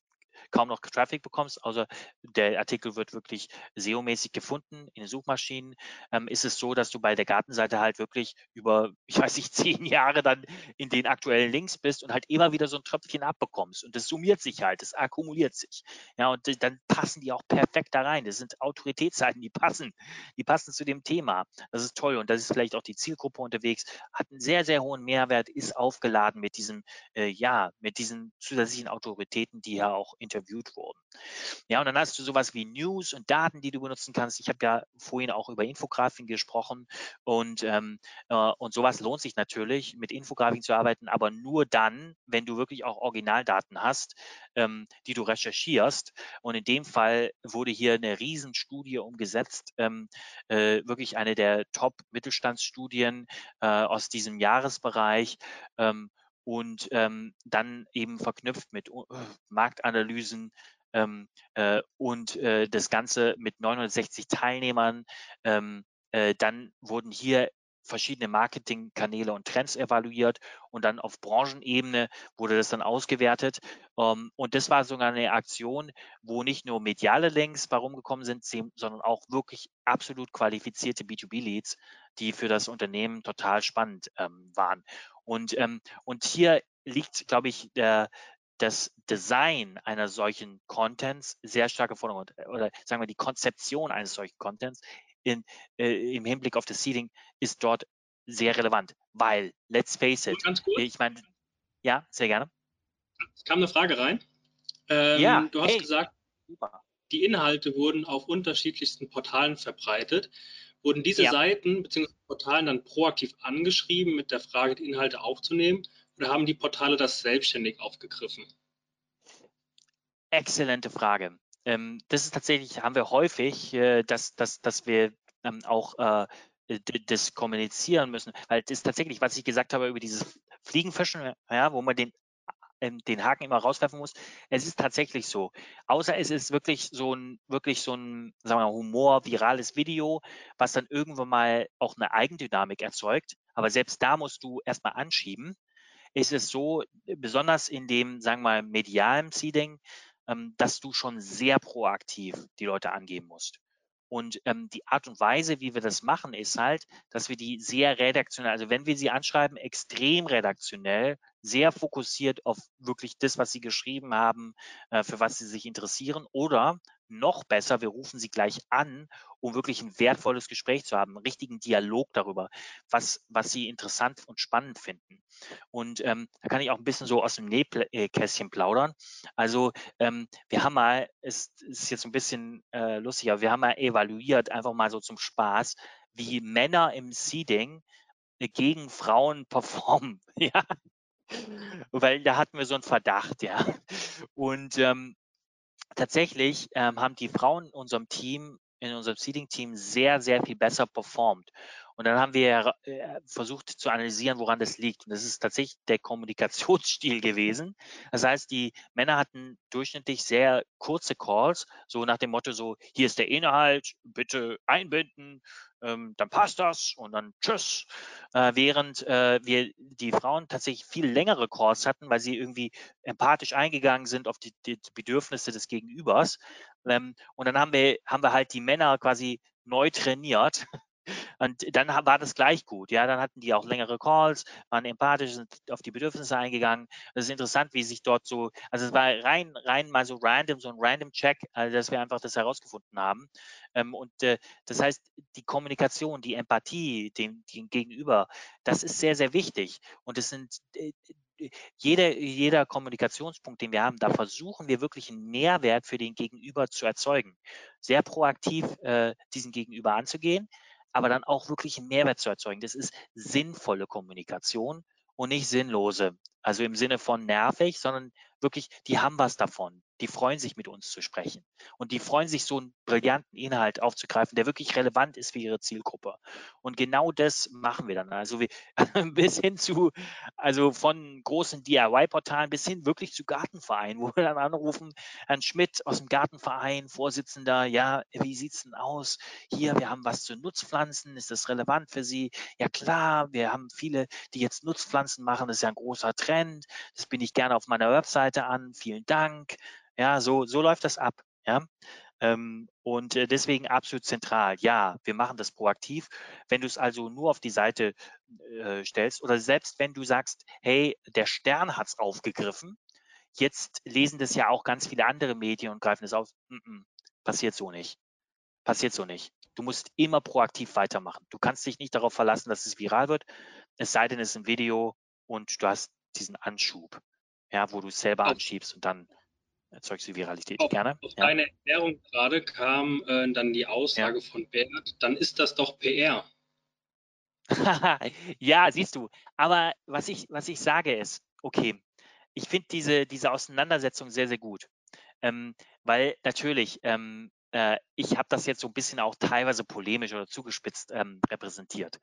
kaum noch Traffic bekommst, also der Artikel wird wirklich SEO-mäßig gefunden in den Suchmaschinen, ähm, ist es so, dass du bei der Gartenseite halt wirklich über, ich weiß nicht, zehn Jahre dann in den aktuellen Links bist und halt immer wieder so ein Tröpfchen abbekommst. Und das summiert sich halt, das akkumuliert sich. Ja, und dann passen die auch perfekt da rein. Das sind Autoritätsseiten, die passen, die passen zu dem Thema. Das ist toll. Und das ist vielleicht auch die Zielgruppe unterwegs, hat einen sehr, sehr hohen Mehrwert, ist aufgeladen mit diesem, äh, ja, mit diesen zusätzlichen Autoritäten, die ja auch interviewen interviewt wurden. Ja, und dann hast du sowas wie News und Daten, die du benutzen kannst. Ich habe ja vorhin auch über Infografiken gesprochen und, ähm, äh, und sowas lohnt sich natürlich, mit Infografiken zu arbeiten, aber nur dann, wenn du wirklich auch Originaldaten hast, ähm, die du recherchierst. Und in dem Fall wurde hier eine Riesenstudie umgesetzt, ähm, äh, wirklich eine der Top-Mittelstandsstudien äh, aus diesem Jahresbereich. Ähm, und ähm, dann eben verknüpft mit uh, Marktanalysen ähm, äh, und äh, das Ganze mit 960 Teilnehmern. Ähm, äh, dann wurden hier verschiedene Marketingkanäle und Trends evaluiert und dann auf Branchenebene wurde das dann ausgewertet. Ähm, und das war sogar eine Aktion, wo nicht nur mediale Links warum gekommen sind, sondern auch wirklich absolut qualifizierte B2B-Leads, die für das Unternehmen total spannend ähm, waren. Und, ähm, und hier liegt, glaube ich, der, das Design einer solchen Contents sehr stark im Vordergrund oder sagen wir die Konzeption eines solchen Contents in, äh, im Hinblick auf das Seeding ist dort sehr relevant, weil, let's face it, ich meine, ja, sehr gerne. Es kam eine Frage rein. Ähm, ja, du hast hey, gesagt, die Inhalte wurden auf unterschiedlichsten Portalen verbreitet. Wurden diese ja. Seiten bzw. Portalen dann proaktiv angeschrieben mit der Frage, die Inhalte aufzunehmen? oder haben die Portale das selbstständig aufgegriffen? Exzellente Frage. Ähm, das ist tatsächlich, haben wir häufig, äh, dass, dass, dass wir ähm, auch äh, das kommunizieren müssen, weil das ist tatsächlich, was ich gesagt habe über dieses Fliegenfischen, ja, wo man den ähm, den Haken immer rauswerfen muss. Es ist tatsächlich so. Außer es ist wirklich so ein, wirklich so ein, sagen wir mal, Humor, virales Video, was dann irgendwann mal auch eine Eigendynamik erzeugt. Aber selbst da musst du erstmal anschieben. Ist es so, besonders in dem, sagen wir mal, medialen Seeding, ähm, dass du schon sehr proaktiv die Leute angeben musst. Und ähm, die Art und Weise, wie wir das machen, ist halt, dass wir die sehr redaktionell, also wenn wir sie anschreiben, extrem redaktionell, sehr fokussiert auf wirklich das, was sie geschrieben haben, äh, für was sie sich interessieren. Oder noch besser, wir rufen sie gleich an, um wirklich ein wertvolles Gespräch zu haben, einen richtigen Dialog darüber, was, was sie interessant und spannend finden. Und ähm, da kann ich auch ein bisschen so aus dem Nähkästchen plaudern. Also ähm, wir haben mal, es ist jetzt ein bisschen äh, lustig, aber wir haben mal evaluiert, einfach mal so zum Spaß, wie Männer im Seeding gegen Frauen performen. ja. Weil da hatten wir so einen Verdacht, ja. Und ähm, tatsächlich ähm, haben die Frauen in unserem Team, in unserem Seeding-Team sehr, sehr viel besser performt. Und dann haben wir äh, versucht zu analysieren, woran das liegt. Und das ist tatsächlich der Kommunikationsstil gewesen. Das heißt, die Männer hatten durchschnittlich sehr kurze Calls, so nach dem Motto so, hier ist der Inhalt, bitte einbinden, ähm, dann passt das und dann tschüss. Äh, während äh, wir die Frauen tatsächlich viel längere Calls hatten, weil sie irgendwie empathisch eingegangen sind auf die, die Bedürfnisse des Gegenübers. Ähm, und dann haben wir, haben wir halt die Männer quasi neu trainiert, und dann war das gleich gut. Ja, dann hatten die auch längere Calls, waren empathisch, sind auf die Bedürfnisse eingegangen. Das ist interessant, wie sich dort so, also es war rein, rein mal so random, so ein random Check, also dass wir einfach das herausgefunden haben. Ähm, und äh, das heißt, die Kommunikation, die Empathie dem, dem Gegenüber, das ist sehr, sehr wichtig. Und es sind äh, jeder, jeder Kommunikationspunkt, den wir haben, da versuchen wir wirklich einen Mehrwert für den Gegenüber zu erzeugen. Sehr proaktiv äh, diesen Gegenüber anzugehen, aber dann auch wirklich einen Mehrwert zu erzeugen. Das ist sinnvolle Kommunikation und nicht sinnlose. Also im Sinne von nervig, sondern wirklich, die haben was davon. Die freuen sich, mit uns zu sprechen. Und die freuen sich, so einen brillanten Inhalt aufzugreifen, der wirklich relevant ist für ihre Zielgruppe. Und genau das machen wir dann. Also wir, bis hin zu, also von großen DIY-Portalen bis hin wirklich zu Gartenvereinen, wo wir dann anrufen, Herrn Schmidt aus dem Gartenverein, Vorsitzender, ja, wie sieht's denn aus? Hier, wir haben was zu Nutzpflanzen. Ist das relevant für Sie? Ja klar, wir haben viele, die jetzt Nutzpflanzen machen. Das ist ja ein großer Trend. Das bin ich gerne auf meiner Webseite an. Vielen Dank. Ja, so, so läuft das ab. Ja. Ähm, und äh, deswegen absolut zentral. Ja, wir machen das proaktiv. Wenn du es also nur auf die Seite äh, stellst oder selbst wenn du sagst, hey, der Stern hat es aufgegriffen, jetzt lesen das ja auch ganz viele andere Medien und greifen es auf. Passiert so nicht. Passiert so nicht. Du musst immer proaktiv weitermachen. Du kannst dich nicht darauf verlassen, dass es viral wird, es sei denn, es ist ein Video und du hast diesen Anschub, ja, wo du es selber anschiebst und dann erzeugst du Viralität. Auf, Gerne. Auf ja. deine Erklärung gerade kam äh, dann die Aussage ja. von Bert, dann ist das doch PR. ja, siehst du. Aber was ich, was ich sage ist, okay, ich finde diese, diese Auseinandersetzung sehr, sehr gut. Ähm, weil natürlich, ähm, äh, ich habe das jetzt so ein bisschen auch teilweise polemisch oder zugespitzt ähm, repräsentiert.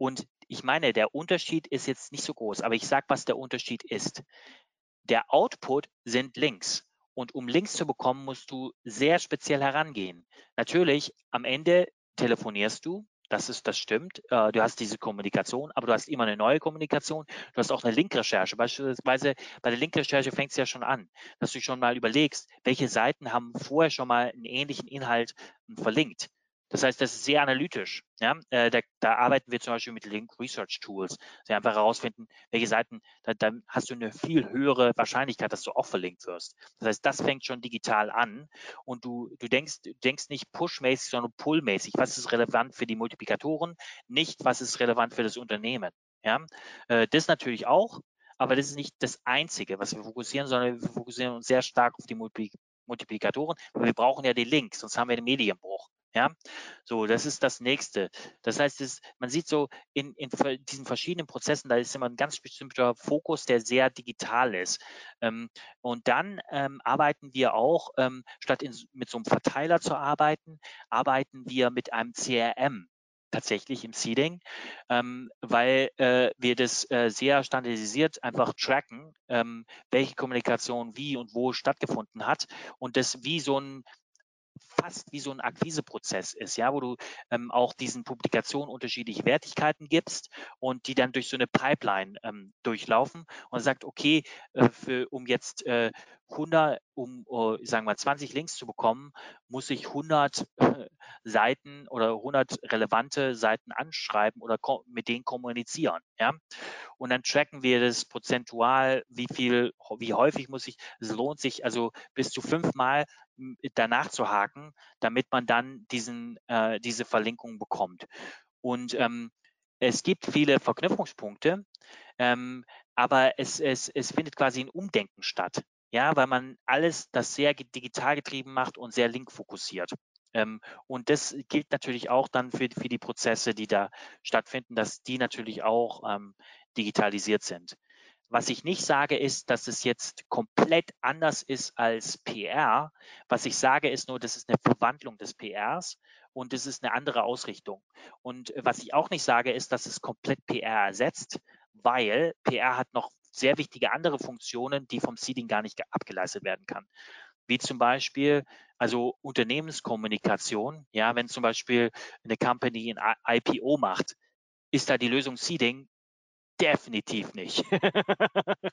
Und ich meine, der Unterschied ist jetzt nicht so groß, aber ich sage, was der Unterschied ist. Der Output sind Links. Und um Links zu bekommen, musst du sehr speziell herangehen. Natürlich, am Ende telefonierst du, das ist, das stimmt. Äh, du hast diese Kommunikation, aber du hast immer eine neue Kommunikation. Du hast auch eine Linkrecherche. Beispielsweise bei der Linkrecherche fängt es ja schon an, dass du schon mal überlegst, welche Seiten haben vorher schon mal einen ähnlichen Inhalt verlinkt. Das heißt, das ist sehr analytisch. Ja? Äh, da, da, arbeiten wir zum Beispiel mit Link Research Tools. Sie einfach herausfinden, welche Seiten, da, da, hast du eine viel höhere Wahrscheinlichkeit, dass du auch verlinkt wirst. Das heißt, das fängt schon digital an und du, du denkst, du denkst nicht push-mäßig, sondern pull-mäßig. Was ist relevant für die Multiplikatoren? Nicht, was ist relevant für das Unternehmen. Ja? Äh, das natürlich auch, aber das ist nicht das Einzige, was wir fokussieren, sondern wir fokussieren uns sehr stark auf die Multiplikatoren, wir brauchen ja den Link, sonst haben wir den Medienbruch. Ja, so, das ist das nächste. Das heißt, es, man sieht so in, in diesen verschiedenen Prozessen, da ist immer ein ganz bestimmter Fokus, der sehr digital ist. Ähm, und dann ähm, arbeiten wir auch, ähm, statt in, mit so einem Verteiler zu arbeiten, arbeiten wir mit einem CRM tatsächlich im Seeding, ähm, weil äh, wir das äh, sehr standardisiert einfach tracken, ähm, welche Kommunikation wie und wo stattgefunden hat und das wie so ein fast wie so ein Akquiseprozess ist, ja, wo du ähm, auch diesen Publikationen unterschiedliche Wertigkeiten gibst und die dann durch so eine Pipeline ähm, durchlaufen und sagt, okay, äh, für, um jetzt äh, 100, um, uh, sagen wir mal, 20 Links zu bekommen, muss ich 100 äh, Seiten oder 100 relevante Seiten anschreiben oder mit denen kommunizieren, ja. Und dann tracken wir das prozentual, wie viel, wie häufig muss ich, es lohnt sich also bis zu fünfmal danach zu haken, damit man dann diesen, äh, diese Verlinkung bekommt. Und ähm, es gibt viele Verknüpfungspunkte, ähm, aber es, es, es findet quasi ein Umdenken statt. Ja, weil man alles das sehr digital getrieben macht und sehr linkfokussiert. Ähm, und das gilt natürlich auch dann für, für die Prozesse, die da stattfinden, dass die natürlich auch ähm, digitalisiert sind. Was ich nicht sage, ist, dass es jetzt komplett anders ist als PR. Was ich sage, ist nur, das ist eine Verwandlung des PRs und es ist eine andere Ausrichtung. Und was ich auch nicht sage, ist, dass es komplett PR ersetzt, weil PR hat noch sehr wichtige andere Funktionen, die vom Seeding gar nicht abgeleistet werden kann. Wie zum Beispiel, also Unternehmenskommunikation. Ja, wenn zum Beispiel eine Company ein IPO macht, ist da die Lösung Seeding Definitiv nicht.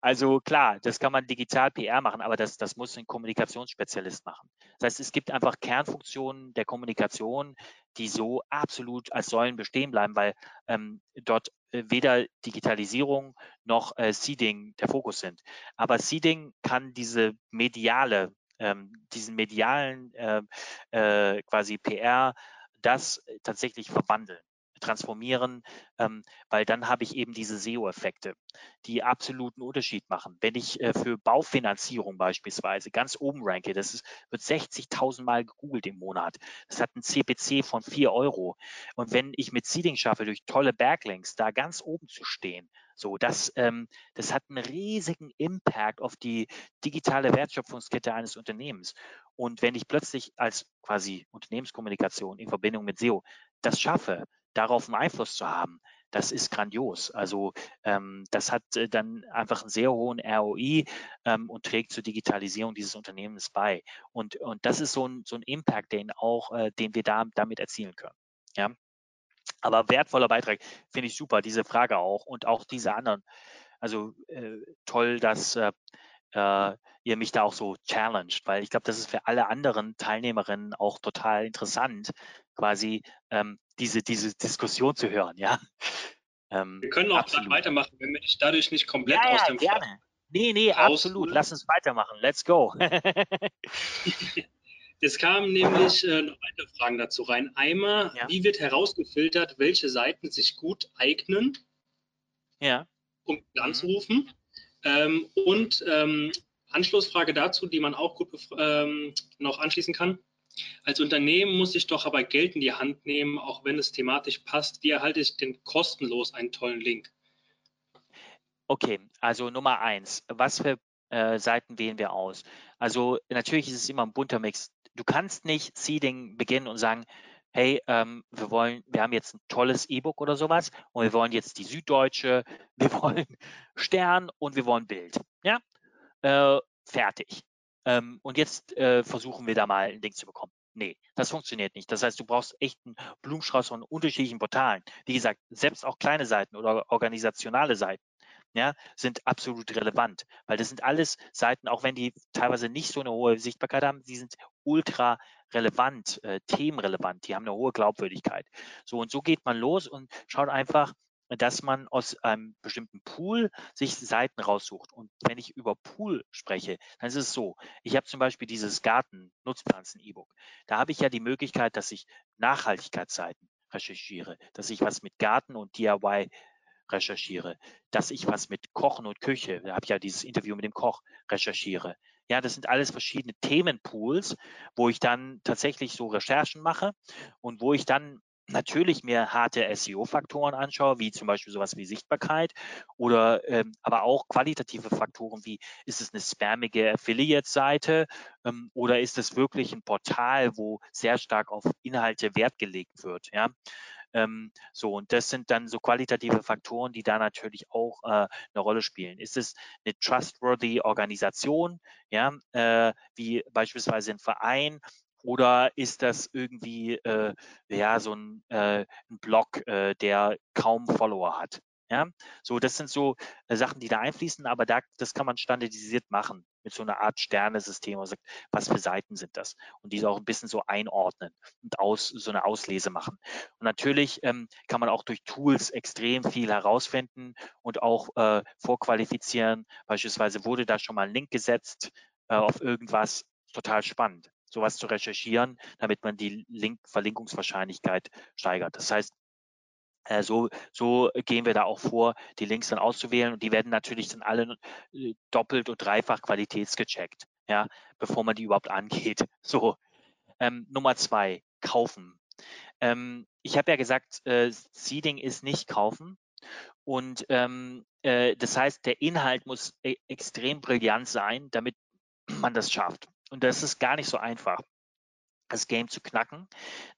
also klar, das kann man digital PR machen, aber das, das muss ein Kommunikationsspezialist machen. Das heißt, es gibt einfach Kernfunktionen der Kommunikation, die so absolut als Säulen bestehen bleiben, weil ähm, dort äh, weder Digitalisierung noch äh, Seeding der Fokus sind. Aber Seeding kann diese mediale, ähm, diesen medialen äh, äh, quasi PR, das tatsächlich verwandeln transformieren, ähm, weil dann habe ich eben diese SEO-Effekte, die absoluten Unterschied machen. Wenn ich äh, für Baufinanzierung beispielsweise ganz oben ranke, das ist, wird 60.000 Mal gegoogelt im Monat. Das hat ein CPC von 4 Euro. Und wenn ich mit Seeding schaffe, durch tolle Backlinks da ganz oben zu stehen, so, das, ähm, das hat einen riesigen Impact auf die digitale Wertschöpfungskette eines Unternehmens. Und wenn ich plötzlich als quasi Unternehmenskommunikation in Verbindung mit SEO das schaffe, darauf einen Einfluss zu haben, das ist grandios. Also ähm, das hat äh, dann einfach einen sehr hohen ROI ähm, und trägt zur Digitalisierung dieses Unternehmens bei. Und, und das ist so ein, so ein Impact, den auch, äh, den wir da, damit erzielen können. Ja. Aber wertvoller Beitrag finde ich super, diese Frage auch und auch diese anderen. Also äh, toll, dass äh, äh, ihr mich da auch so challenged, weil ich glaube, das ist für alle anderen Teilnehmerinnen auch total interessant, quasi ähm, diese, diese Diskussion zu hören, ja. Ähm, wir können auch weitermachen, wenn wir dich dadurch nicht komplett ja, aus dem ja, gerne. Nee, nee, absolut. Lass uns weitermachen. Let's go. es kamen nämlich äh, noch weitere Fragen dazu rein. Einmal, ja. wie wird herausgefiltert, welche Seiten sich gut eignen, ja. um anzurufen? Mhm. Ähm, und ähm, Anschlussfrage dazu, die man auch gut ähm, noch anschließen kann. Als Unternehmen muss ich doch aber Geld in die Hand nehmen, auch wenn es thematisch passt. Wie erhalte ich denn kostenlos einen tollen Link? Okay, also Nummer eins. Was für äh, Seiten wählen wir aus? Also natürlich ist es immer ein bunter Mix. Du kannst nicht Seeding beginnen und sagen, hey, ähm, wir wollen, wir haben jetzt ein tolles E-Book oder sowas und wir wollen jetzt die Süddeutsche, wir wollen Stern und wir wollen Bild. Ja, äh, fertig. Ähm, und jetzt äh, versuchen wir da mal ein Ding zu bekommen. Nee, das funktioniert nicht. Das heißt, du brauchst echt einen Blumenstrauß von unterschiedlichen Portalen. Wie gesagt, selbst auch kleine Seiten oder organisationale Seiten ja, sind absolut relevant, weil das sind alles Seiten, auch wenn die teilweise nicht so eine hohe Sichtbarkeit haben, die sind ultra relevant, äh, themenrelevant, die haben eine hohe Glaubwürdigkeit. So und so geht man los und schaut einfach, dass man aus einem bestimmten Pool sich Seiten raussucht. Und wenn ich über Pool spreche, dann ist es so, ich habe zum Beispiel dieses Garten-Nutzpflanzen-E-Book. Da habe ich ja die Möglichkeit, dass ich Nachhaltigkeitsseiten recherchiere, dass ich was mit Garten und DIY recherchiere, dass ich was mit Kochen und Küche, da habe ich ja dieses Interview mit dem Koch, recherchiere. Ja, das sind alles verschiedene Themenpools, wo ich dann tatsächlich so Recherchen mache und wo ich dann natürlich mir harte SEO-Faktoren anschaue, wie zum Beispiel sowas wie Sichtbarkeit oder ähm, aber auch qualitative Faktoren wie ist es eine spammige Affiliate-Seite ähm, oder ist es wirklich ein Portal, wo sehr stark auf Inhalte Wert gelegt wird, ja. Ähm, so, und das sind dann so qualitative Faktoren, die da natürlich auch äh, eine Rolle spielen. Ist es eine trustworthy Organisation, ja, äh, wie beispielsweise ein Verein oder ist das irgendwie äh, ja so ein, äh, ein Blog, äh, der kaum Follower hat? Ja, so das sind so äh, Sachen, die da einfließen, aber da, das kann man standardisiert machen mit so einer Art Sternesystem, man sagt, was für Seiten sind das? Und diese auch ein bisschen so einordnen und aus, so eine Auslese machen. Und natürlich ähm, kann man auch durch Tools extrem viel herausfinden und auch äh, vorqualifizieren. Beispielsweise wurde da schon mal ein Link gesetzt äh, auf irgendwas, total spannend sowas zu recherchieren, damit man die Link Verlinkungswahrscheinlichkeit steigert. Das heißt, äh, so, so gehen wir da auch vor, die Links dann auszuwählen und die werden natürlich dann alle äh, doppelt und dreifach qualitätsgecheckt, ja, bevor man die überhaupt angeht. So. Ähm, Nummer zwei, kaufen. Ähm, ich habe ja gesagt, äh, Seeding ist nicht kaufen. Und ähm, äh, das heißt, der Inhalt muss e extrem brillant sein, damit man das schafft. Und das ist gar nicht so einfach, das Game zu knacken,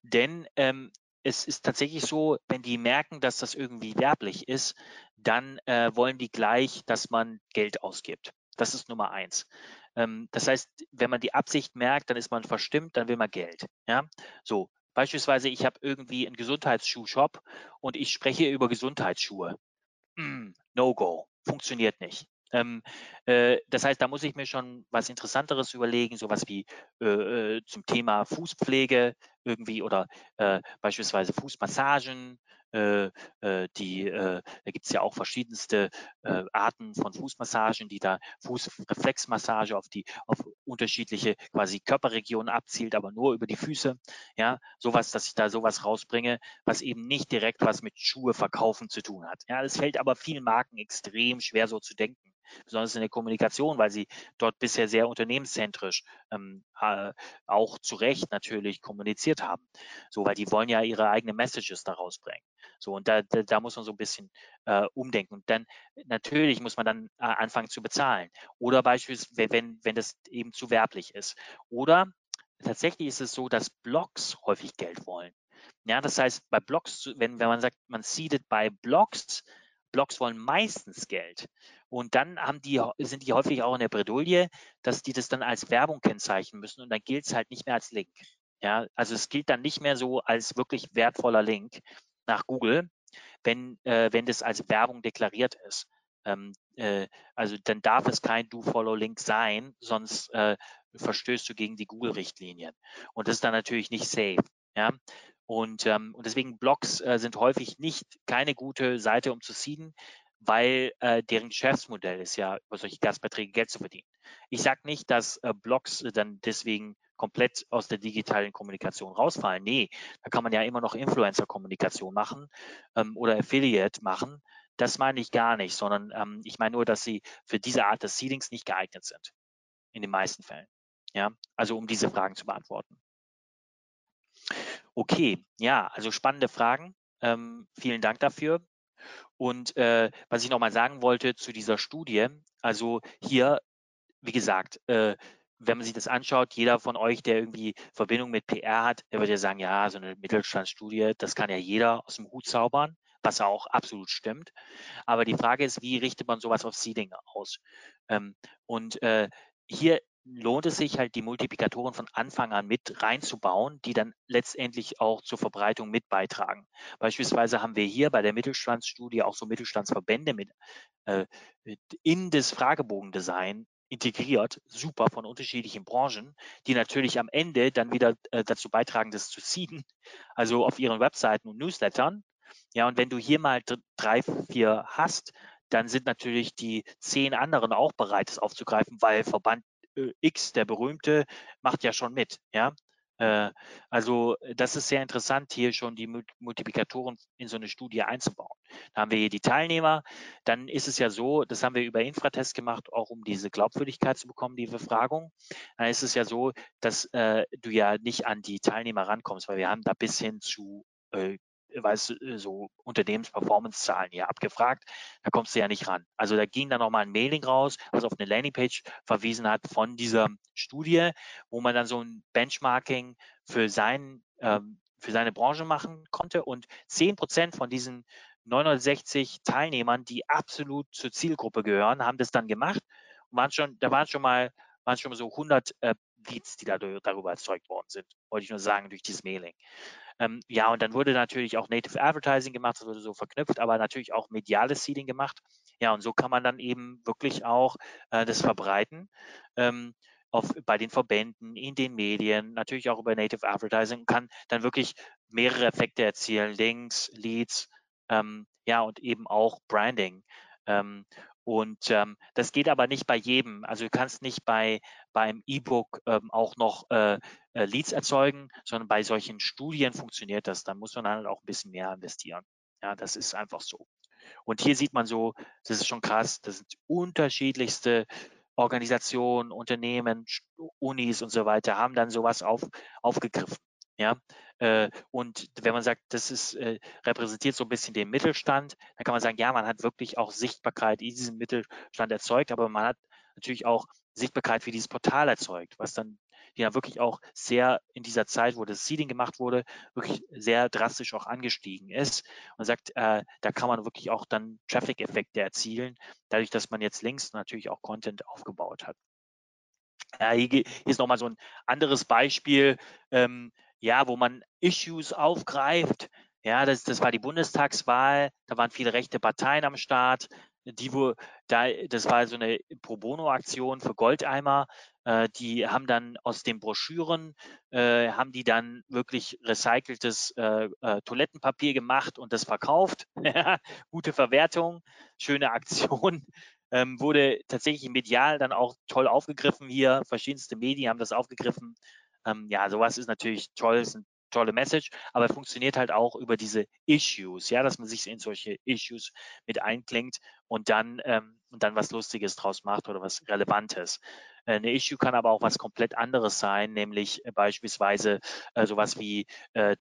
denn ähm, es ist tatsächlich so, wenn die merken, dass das irgendwie werblich ist, dann äh, wollen die gleich, dass man Geld ausgibt. Das ist Nummer eins. Ähm, das heißt, wenn man die Absicht merkt, dann ist man verstimmt, dann will man Geld. Ja, so. Beispielsweise, ich habe irgendwie einen Gesundheitsschuhshop und ich spreche über Gesundheitsschuhe. Mm, no go, funktioniert nicht. Ähm, äh, das heißt, da muss ich mir schon was Interessanteres überlegen, sowas wie äh, äh, zum Thema Fußpflege irgendwie oder äh, beispielsweise Fußmassagen. Äh, äh, die, da gibt es ja auch verschiedenste Arten von Fußmassagen, die da Fußreflexmassage auf die auf unterschiedliche quasi Körperregionen abzielt, aber nur über die Füße. Ja, sowas, dass ich da sowas rausbringe, was eben nicht direkt was mit Schuhe verkaufen zu tun hat. Ja, es fällt aber vielen Marken extrem schwer so zu denken besonders in der Kommunikation, weil sie dort bisher sehr unternehmenszentrisch ähm, äh, auch zu Recht natürlich kommuniziert haben. So, weil die wollen ja ihre eigenen Messages daraus bringen. So, und da, da, da muss man so ein bisschen äh, umdenken. Und dann natürlich muss man dann äh, anfangen zu bezahlen. Oder beispielsweise, wenn, wenn das eben zu werblich ist. Oder tatsächlich ist es so, dass Blogs häufig Geld wollen. Ja, das heißt, bei Blogs, wenn, wenn man sagt, man seedet bei Blogs, Blogs wollen meistens Geld. Und dann die, sind die häufig auch in der Bredouille, dass die das dann als Werbung kennzeichnen müssen und dann gilt es halt nicht mehr als Link. Ja, also es gilt dann nicht mehr so als wirklich wertvoller Link nach Google, wenn, äh, wenn das als Werbung deklariert ist. Ähm, äh, also dann darf es kein Do-Follow-Link sein, sonst äh, verstößt du gegen die Google-Richtlinien. Und das ist dann natürlich nicht safe. Ja, und, ähm, und deswegen Blogs äh, sind häufig nicht keine gute Seite, um zu seeden, weil äh, deren Geschäftsmodell ist ja, über solche Gastbeiträge Geld zu verdienen. Ich sage nicht, dass äh, Blogs dann deswegen komplett aus der digitalen Kommunikation rausfallen. Nee, da kann man ja immer noch Influencer-Kommunikation machen ähm, oder Affiliate machen. Das meine ich gar nicht, sondern ähm, ich meine nur, dass sie für diese Art des Seedings nicht geeignet sind. In den meisten Fällen. Ja, also um diese Fragen zu beantworten. Okay, ja, also spannende Fragen. Ähm, vielen Dank dafür. Und äh, was ich nochmal sagen wollte zu dieser Studie, also hier, wie gesagt, äh, wenn man sich das anschaut, jeder von euch, der irgendwie Verbindung mit PR hat, der wird ja sagen, ja, so eine Mittelstandsstudie, das kann ja jeder aus dem Hut zaubern, was auch absolut stimmt. Aber die Frage ist, wie richtet man sowas auf Seeding aus? Ähm, und äh, hier lohnt es sich halt, die Multiplikatoren von Anfang an mit reinzubauen, die dann letztendlich auch zur Verbreitung mit beitragen. Beispielsweise haben wir hier bei der Mittelstandsstudie auch so Mittelstandsverbände mit äh, in das Fragebogendesign integriert, super von unterschiedlichen Branchen, die natürlich am Ende dann wieder äh, dazu beitragen, das zu seeden, also auf ihren Webseiten und Newslettern. Ja, und wenn du hier mal drei, vier hast, dann sind natürlich die zehn anderen auch bereit, es aufzugreifen, weil Verband X, der berühmte, macht ja schon mit, ja. Äh, also das ist sehr interessant, hier schon die Multiplikatoren in so eine Studie einzubauen. Da haben wir hier die Teilnehmer. Dann ist es ja so, das haben wir über Infratest gemacht, auch um diese Glaubwürdigkeit zu bekommen, die Befragung. Dann ist es ja so, dass äh, du ja nicht an die Teilnehmer rankommst, weil wir haben da bis hin zu äh, weißt äh, so Unternehmensperformance-Zahlen hier abgefragt, da kommst du ja nicht ran. Also da ging dann nochmal ein Mailing raus, was auf eine Landingpage verwiesen hat von dieser Studie, wo man dann so ein Benchmarking für, sein, ähm, für seine Branche machen konnte und 10 Prozent von diesen 960 Teilnehmern, die absolut zur Zielgruppe gehören, haben das dann gemacht und waren schon, da waren schon mal, waren schon so 100 äh, Leads, die darüber erzeugt worden sind, wollte ich nur sagen, durch dieses Mailing. Ähm, ja, und dann wurde natürlich auch Native Advertising gemacht, das wurde so verknüpft, aber natürlich auch mediales Seeding gemacht. Ja, und so kann man dann eben wirklich auch äh, das verbreiten. Ähm, auf, bei den Verbänden, in den Medien, natürlich auch über Native Advertising und kann dann wirklich mehrere Effekte erzielen, Links, Leads, ähm, ja, und eben auch Branding. Ähm, und ähm, das geht aber nicht bei jedem. Also du kannst nicht bei beim E-Book ähm, auch noch äh, äh, Leads erzeugen, sondern bei solchen Studien funktioniert das. Dann muss man halt auch ein bisschen mehr investieren. Ja, das ist einfach so. Und hier sieht man so, das ist schon krass, das sind unterschiedlichste Organisationen, Unternehmen, Unis und so weiter, haben dann sowas auf, aufgegriffen. Ja, äh, und wenn man sagt, das ist, äh, repräsentiert so ein bisschen den Mittelstand, dann kann man sagen, ja, man hat wirklich auch Sichtbarkeit in diesem Mittelstand erzeugt, aber man hat natürlich auch Sichtbarkeit für dieses Portal erzeugt, was dann ja wirklich auch sehr in dieser Zeit, wo das Seeding gemacht wurde, wirklich sehr drastisch auch angestiegen ist und sagt, äh, da kann man wirklich auch dann Traffic-Effekte erzielen, dadurch, dass man jetzt links natürlich auch Content aufgebaut hat. Ja, hier, hier ist nochmal so ein anderes Beispiel. Ähm, ja, wo man Issues aufgreift. Ja, das, das war die Bundestagswahl, da waren viele rechte Parteien am Start. Die, wo, da, das war so eine Pro Bono-Aktion für Goldeimer. Äh, die haben dann aus den Broschüren, äh, haben die dann wirklich recyceltes äh, äh Toilettenpapier gemacht und das verkauft. Gute Verwertung, schöne Aktion. Ähm, wurde tatsächlich medial dann auch toll aufgegriffen hier. Verschiedenste Medien haben das aufgegriffen. Ähm, ja, sowas ist natürlich toll, ist eine tolle Message, aber funktioniert halt auch über diese Issues, ja, dass man sich in solche Issues mit einklingt und dann, ähm, und dann was Lustiges draus macht oder was Relevantes. Äh, eine Issue kann aber auch was komplett anderes sein, nämlich äh, beispielsweise äh, sowas wie äh,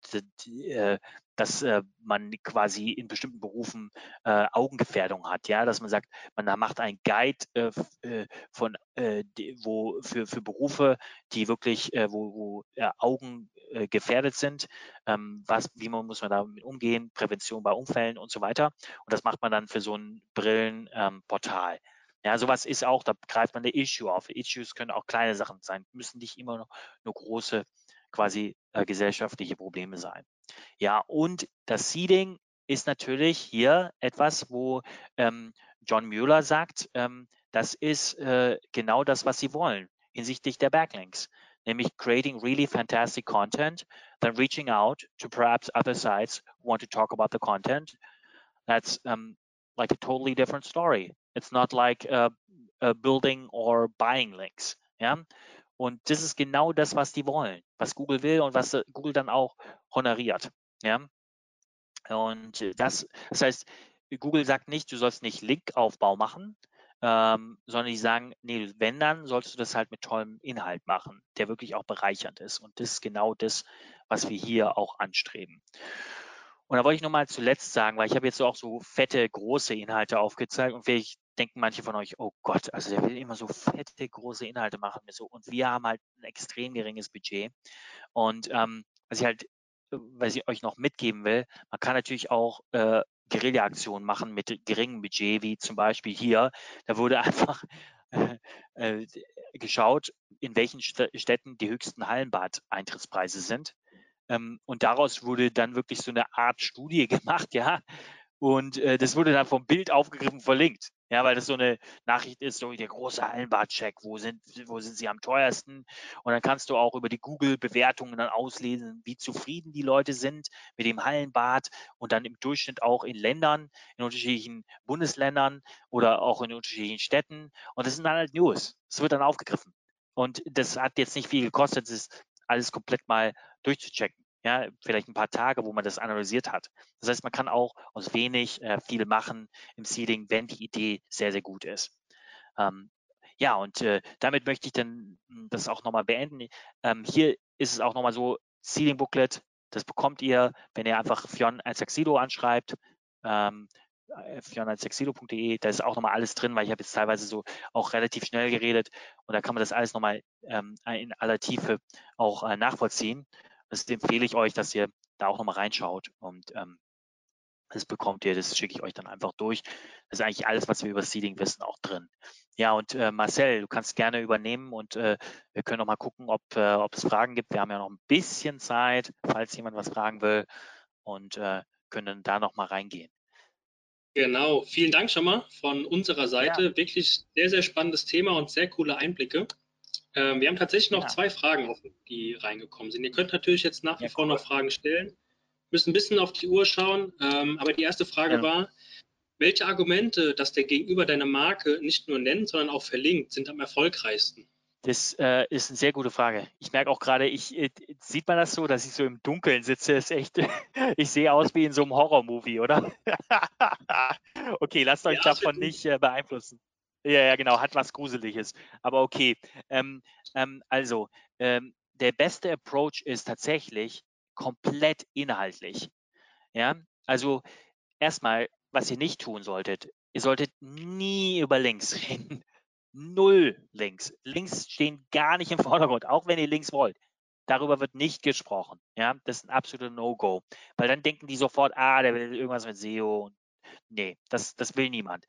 die, äh, dass äh, man quasi in bestimmten Berufen äh, Augengefährdung hat, ja, dass man sagt, man da macht ein Guide äh, äh, von die, wo für, für Berufe, die wirklich, wo, wo Augen äh, gefährdet sind, ähm, was, wie man muss man damit umgehen, Prävention bei Unfällen und so weiter. Und das macht man dann für so ein Brillenportal. Ähm, ja, sowas ist auch, da greift man eine Issue auf. Issues können auch kleine Sachen sein, müssen nicht immer nur, nur große quasi äh, gesellschaftliche Probleme sein. Ja, und das Seeding ist natürlich hier etwas, wo ähm, John Mueller sagt, ähm, das ist äh, genau das, was sie wollen hinsichtlich der Backlinks, nämlich creating really fantastic content, then reaching out to perhaps other sites who want to talk about the content. That's um, like a totally different story. It's not like uh, uh, building or buying links. Ja? Und das ist genau das, was die wollen, was Google will und was Google dann auch honoriert. Ja? Und das, das heißt, Google sagt nicht, du sollst nicht Linkaufbau machen, ähm, sondern die sagen, nee, wenn dann, sollst du das halt mit tollem Inhalt machen, der wirklich auch bereichernd ist. Und das ist genau das, was wir hier auch anstreben. Und da wollte ich nochmal zuletzt sagen, weil ich habe jetzt auch so fette, große Inhalte aufgezeigt und vielleicht denken manche von euch, oh Gott, also der will immer so fette, große Inhalte machen. So. Und wir haben halt ein extrem geringes Budget. Und ähm, was ich halt, was ich euch noch mitgeben will, man kann natürlich auch äh, Guerilla-Aktionen machen mit geringem Budget, wie zum Beispiel hier. Da wurde einfach äh, äh, geschaut, in welchen Städten die höchsten Hallenbad-Eintrittspreise sind. Ähm, und daraus wurde dann wirklich so eine Art Studie gemacht, ja. Und äh, das wurde dann vom Bild aufgegriffen verlinkt. Ja, weil das so eine Nachricht ist, so der große Hallenbad-Check, wo sind, wo sind sie am teuersten? Und dann kannst du auch über die Google-Bewertungen dann auslesen, wie zufrieden die Leute sind mit dem Hallenbad und dann im Durchschnitt auch in Ländern, in unterschiedlichen Bundesländern oder auch in unterschiedlichen Städten. Und das sind dann halt News. Das wird dann aufgegriffen. Und das hat jetzt nicht viel gekostet. Das alles komplett mal durchzuchecken. Ja, vielleicht ein paar Tage, wo man das analysiert hat. Das heißt, man kann auch aus wenig äh, viel machen im Seeding, wenn die Idee sehr, sehr gut ist. Ähm, ja, und äh, damit möchte ich dann hm, das auch nochmal beenden. Ähm, hier ist es auch nochmal so, Seeding Booklet, das bekommt ihr, wenn ihr einfach Fion als Saxido anschreibt. Ähm, fiona.sexilo.de, da ist auch nochmal alles drin, weil ich habe jetzt teilweise so auch relativ schnell geredet und da kann man das alles nochmal ähm, in aller Tiefe auch äh, nachvollziehen. Das empfehle ich euch, dass ihr da auch nochmal reinschaut und ähm, das bekommt ihr, das schicke ich euch dann einfach durch. Das ist eigentlich alles, was wir über Seeding wissen, auch drin. Ja, und äh, Marcel, du kannst gerne übernehmen und äh, wir können noch mal gucken, ob, äh, ob es Fragen gibt. Wir haben ja noch ein bisschen Zeit, falls jemand was fragen will und äh, können da noch mal reingehen. Genau, vielen Dank schon mal von unserer Seite. Ja. Wirklich sehr, sehr spannendes Thema und sehr coole Einblicke. Ähm, wir haben tatsächlich noch ja. zwei Fragen offen, die reingekommen sind. Ihr könnt natürlich jetzt nach wie ja, vor noch Fragen stellen. Müssen ein bisschen auf die Uhr schauen. Ähm, aber die erste Frage war, welche Argumente, dass der Gegenüber deine Marke nicht nur nennt, sondern auch verlinkt, sind am erfolgreichsten? Das äh, ist eine sehr gute Frage. Ich merke auch gerade, ich äh, sieht man das so, dass ich so im Dunkeln sitze. Ist echt, ich sehe aus wie in so einem Horror-Movie, oder? okay, lasst euch ja, davon nicht äh, beeinflussen. Ja, ja, genau, hat was Gruseliges. Aber okay. Ähm, ähm, also, ähm, der beste Approach ist tatsächlich komplett inhaltlich. Ja, also erstmal, was ihr nicht tun solltet, ihr solltet nie über Links reden null Links. Links stehen gar nicht im Vordergrund, auch wenn ihr Links wollt. Darüber wird nicht gesprochen. Ja, das ist ein absoluter No-Go. Weil dann denken die sofort, ah, der will irgendwas mit SEO. Nee, das, das will niemand.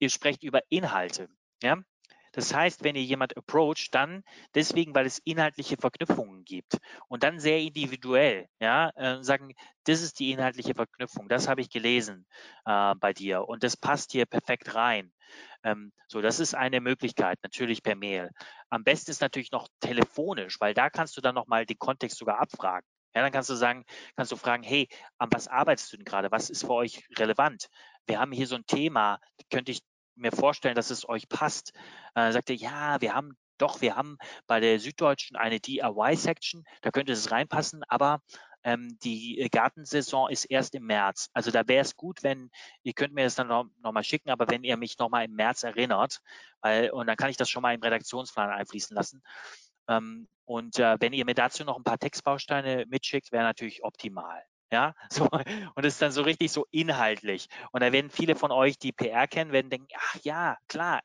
Ihr sprecht über Inhalte. Ja, das heißt, wenn ihr jemand approacht, dann deswegen, weil es inhaltliche Verknüpfungen gibt und dann sehr individuell, ja, äh, sagen, das ist die inhaltliche Verknüpfung, das habe ich gelesen äh, bei dir und das passt hier perfekt rein. Ähm, so, das ist eine Möglichkeit, natürlich per Mail. Am besten ist natürlich noch telefonisch, weil da kannst du dann nochmal den Kontext sogar abfragen. Ja, dann kannst du sagen, kannst du fragen, hey, an was arbeitest du denn gerade? Was ist für euch relevant? Wir haben hier so ein Thema, könnte ich mir vorstellen, dass es euch passt. Äh, sagt er, ja, wir haben doch, wir haben bei der Süddeutschen eine DIY-Section, da könnte es reinpassen, aber ähm, die äh, Gartensaison ist erst im März. Also da wäre es gut, wenn, ihr könnt mir das dann noch, noch mal schicken, aber wenn ihr mich noch mal im März erinnert, weil, und dann kann ich das schon mal im Redaktionsplan einfließen lassen. Ähm, und äh, wenn ihr mir dazu noch ein paar Textbausteine mitschickt, wäre natürlich optimal. Ja, so, und es ist dann so richtig so inhaltlich. Und da werden viele von euch, die PR kennen, werden denken, ach ja, klar,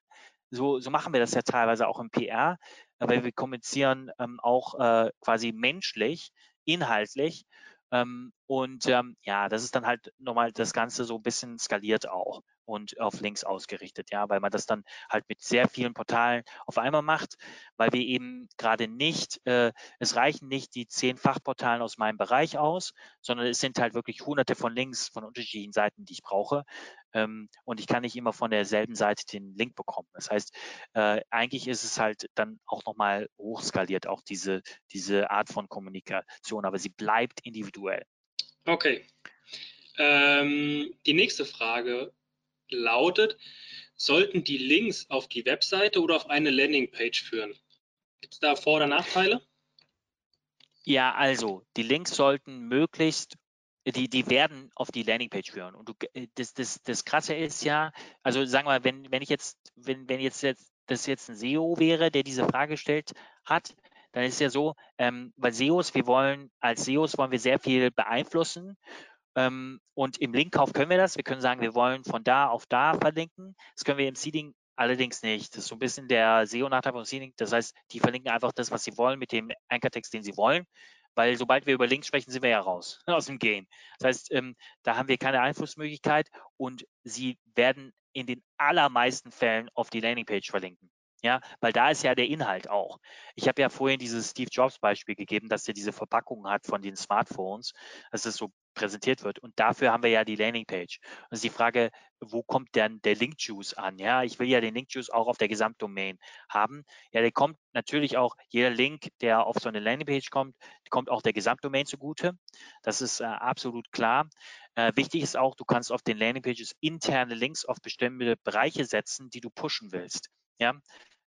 so, so machen wir das ja teilweise auch im PR, weil wir kommunizieren ähm, auch äh, quasi menschlich, inhaltlich. Ähm, und ähm, ja, das ist dann halt nochmal das Ganze so ein bisschen skaliert auch und auf Links ausgerichtet, ja, weil man das dann halt mit sehr vielen Portalen auf einmal macht, weil wir eben gerade nicht, äh, es reichen nicht die zehn Fachportalen aus meinem Bereich aus, sondern es sind halt wirklich hunderte von Links von unterschiedlichen Seiten, die ich brauche. Ähm, und ich kann nicht immer von derselben Seite den Link bekommen. Das heißt, äh, eigentlich ist es halt dann auch nochmal hochskaliert, auch diese, diese Art von Kommunikation, aber sie bleibt individuell. Okay. Ähm, die nächste Frage lautet, sollten die Links auf die Webseite oder auf eine Landingpage führen? Gibt es da Vor- oder Nachteile? Ja, also die Links sollten möglichst, die, die werden auf die Landingpage führen. Und du, äh, das, das, das Krasse ist ja, also sagen wir, wenn, wenn ich jetzt, wenn, wenn jetzt, jetzt das jetzt ein SEO wäre, der diese Frage gestellt hat, dann ist ja so, ähm, weil SEOs, wir wollen, als SEOs wollen wir sehr viel beeinflussen und im Linkkauf können wir das. Wir können sagen, wir wollen von da auf da verlinken. Das können wir im Seeding allerdings nicht. Das ist so ein bisschen der SEO-Nachteil von Seeding. Das heißt, die verlinken einfach das, was sie wollen, mit dem Ankertext, den sie wollen. Weil sobald wir über Links sprechen, sind wir ja raus aus dem Game. Das heißt, ähm, da haben wir keine Einflussmöglichkeit und sie werden in den allermeisten Fällen auf die Landingpage verlinken. Ja, weil da ist ja der Inhalt auch. Ich habe ja vorhin dieses Steve Jobs Beispiel gegeben, dass er diese Verpackung hat von den Smartphones, dass es so präsentiert wird. Und dafür haben wir ja die Landingpage. Und es ist die Frage, wo kommt denn der Link Juice an? Ja, ich will ja den Link Juice auch auf der Gesamtdomain haben. Ja, der kommt natürlich auch, jeder Link, der auf so eine Landingpage kommt, kommt auch der Gesamtdomain zugute. Das ist äh, absolut klar. Äh, wichtig ist auch, du kannst auf den Landingpages interne Links auf bestimmte Bereiche setzen, die du pushen willst. Ja,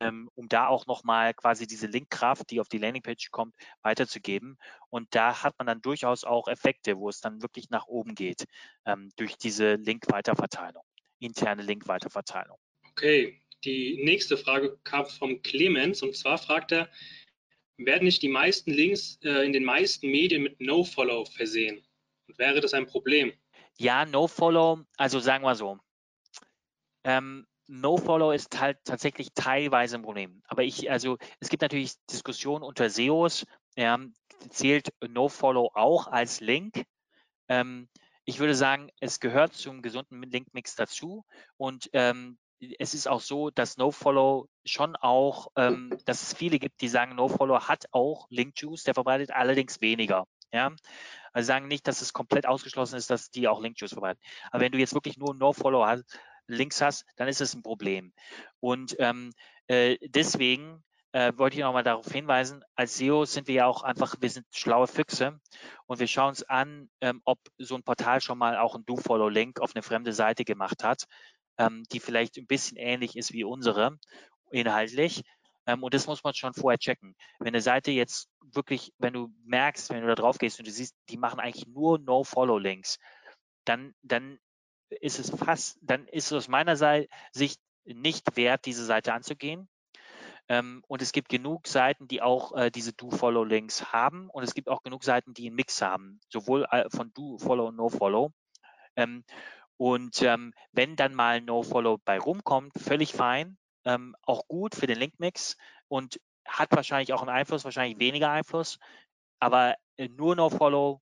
ähm, um da auch nochmal quasi diese Linkkraft, die auf die Landingpage kommt, weiterzugeben. Und da hat man dann durchaus auch Effekte, wo es dann wirklich nach oben geht ähm, durch diese Link-Weiterverteilung, interne Link-Weiterverteilung. Okay, die nächste Frage kam vom Clemens und zwar fragt er, werden nicht die meisten Links äh, in den meisten Medien mit No-Follow versehen? Und wäre das ein Problem? Ja, No-Follow, also sagen wir so. Ähm, No-Follow ist halt tatsächlich teilweise ein Problem. Aber ich, also es gibt natürlich Diskussionen unter SEOs, ja, zählt No-Follow auch als Link. Ähm, ich würde sagen, es gehört zum gesunden Link-Mix dazu und ähm, es ist auch so, dass No-Follow schon auch, ähm, dass es viele gibt, die sagen, No-Follow hat auch Link-Juice, der verbreitet allerdings weniger. Ja, also sagen nicht, dass es komplett ausgeschlossen ist, dass die auch Link-Juice verbreiten. Aber wenn du jetzt wirklich nur No-Follow hast, Links hast, dann ist es ein Problem. Und ähm, äh, deswegen äh, wollte ich nochmal darauf hinweisen, als SEO sind wir ja auch einfach, wir sind schlaue Füchse und wir schauen uns an, ähm, ob so ein Portal schon mal auch ein Do-Follow-Link auf eine fremde Seite gemacht hat, ähm, die vielleicht ein bisschen ähnlich ist wie unsere inhaltlich. Ähm, und das muss man schon vorher checken. Wenn eine Seite jetzt wirklich, wenn du merkst, wenn du da drauf gehst und du siehst, die machen eigentlich nur No-Follow-Links, dann, dann ist es fast, dann ist es aus meiner Sicht nicht wert, diese Seite anzugehen. Ähm, und es gibt genug Seiten, die auch äh, diese Do-Follow-Links haben. Und es gibt auch genug Seiten, die einen Mix haben, sowohl äh, von Do-Follow und No-Follow. Ähm, und ähm, wenn dann mal No-Follow bei rumkommt, völlig fein, auch gut für den Link-Mix und hat wahrscheinlich auch einen Einfluss, wahrscheinlich weniger Einfluss, aber äh, nur No-Follow,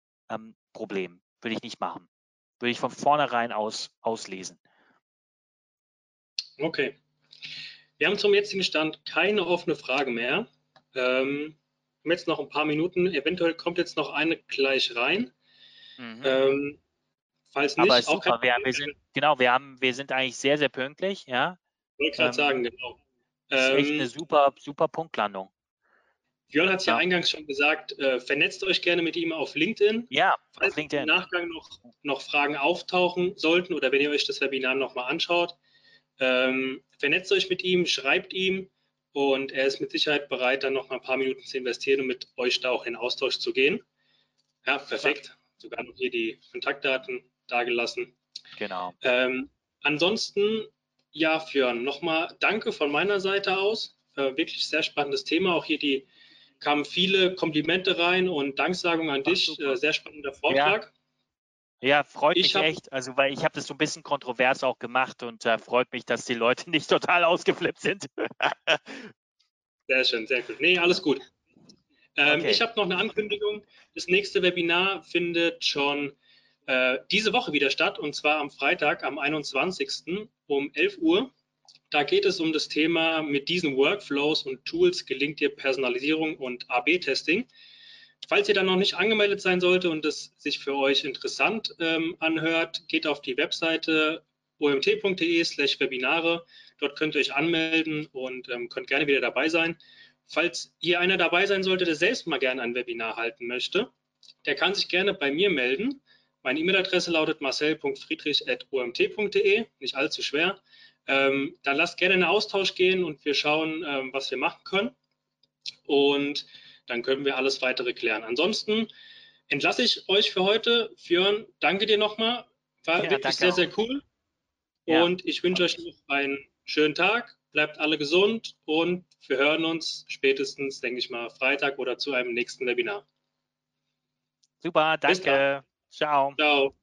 Problem, würde ich nicht machen würde ich von vornherein aus auslesen. Okay. Wir haben zum jetzigen Stand keine offene Frage mehr. Ähm, haben jetzt noch ein paar Minuten. Eventuell kommt jetzt noch eine gleich rein. Mhm. Ähm, falls nicht, Aber super, wir, wir, sind, genau, wir haben, wir sind eigentlich sehr, sehr pünktlich, ja. Ich wollte gerade ähm, sagen, genau. Das ist echt eine ähm, super, super Punktlandung. Björn hat es ja. ja. eingangs schon gesagt, äh, vernetzt euch gerne mit ihm auf LinkedIn. Ja, falls auf LinkedIn. im Nachgang noch, noch Fragen auftauchen sollten oder wenn ihr euch das Webinar nochmal anschaut, ähm, vernetzt euch mit ihm, schreibt ihm und er ist mit Sicherheit bereit, dann noch mal ein paar Minuten zu investieren und mit euch da auch in Austausch zu gehen. Ja, perfekt. Ja. Sogar noch hier die Kontaktdaten dargelassen. Genau. Ähm, ansonsten, ja, Björn, nochmal danke von meiner Seite aus. Äh, wirklich sehr spannendes Thema. Auch hier die kamen viele Komplimente rein und Danksagungen an dich. Äh, sehr spannender Vortrag. Ja. ja freut mich echt. Also, weil ich habe das so ein bisschen kontrovers auch gemacht und äh, freut mich, dass die Leute nicht total ausgeflippt sind. sehr schön, sehr gut. Nee, alles gut. Ähm, okay. Ich habe noch eine Ankündigung. Das nächste Webinar findet schon äh, diese Woche wieder statt und zwar am Freitag, am 21. um 11 Uhr. Da geht es um das Thema, mit diesen Workflows und Tools gelingt dir Personalisierung und AB-Testing. Falls ihr dann noch nicht angemeldet sein sollte und es sich für euch interessant ähm, anhört, geht auf die Webseite omt.de slash Webinare. Dort könnt ihr euch anmelden und ähm, könnt gerne wieder dabei sein. Falls hier einer dabei sein sollte, der selbst mal gerne ein Webinar halten möchte, der kann sich gerne bei mir melden. Meine E-Mail-Adresse lautet marcel.friedrich.omt.de, nicht allzu schwer. Ähm, dann lasst gerne in den Austausch gehen und wir schauen, ähm, was wir machen können. Und dann können wir alles weitere klären. Ansonsten entlasse ich euch für heute. Björn, danke dir nochmal. War ja, wirklich sehr, auch. sehr cool. Ja. Und ich wünsche euch noch einen schönen Tag. Bleibt alle gesund und wir hören uns spätestens, denke ich mal, Freitag oder zu einem nächsten Webinar. Super, danke. Ciao. Ciao.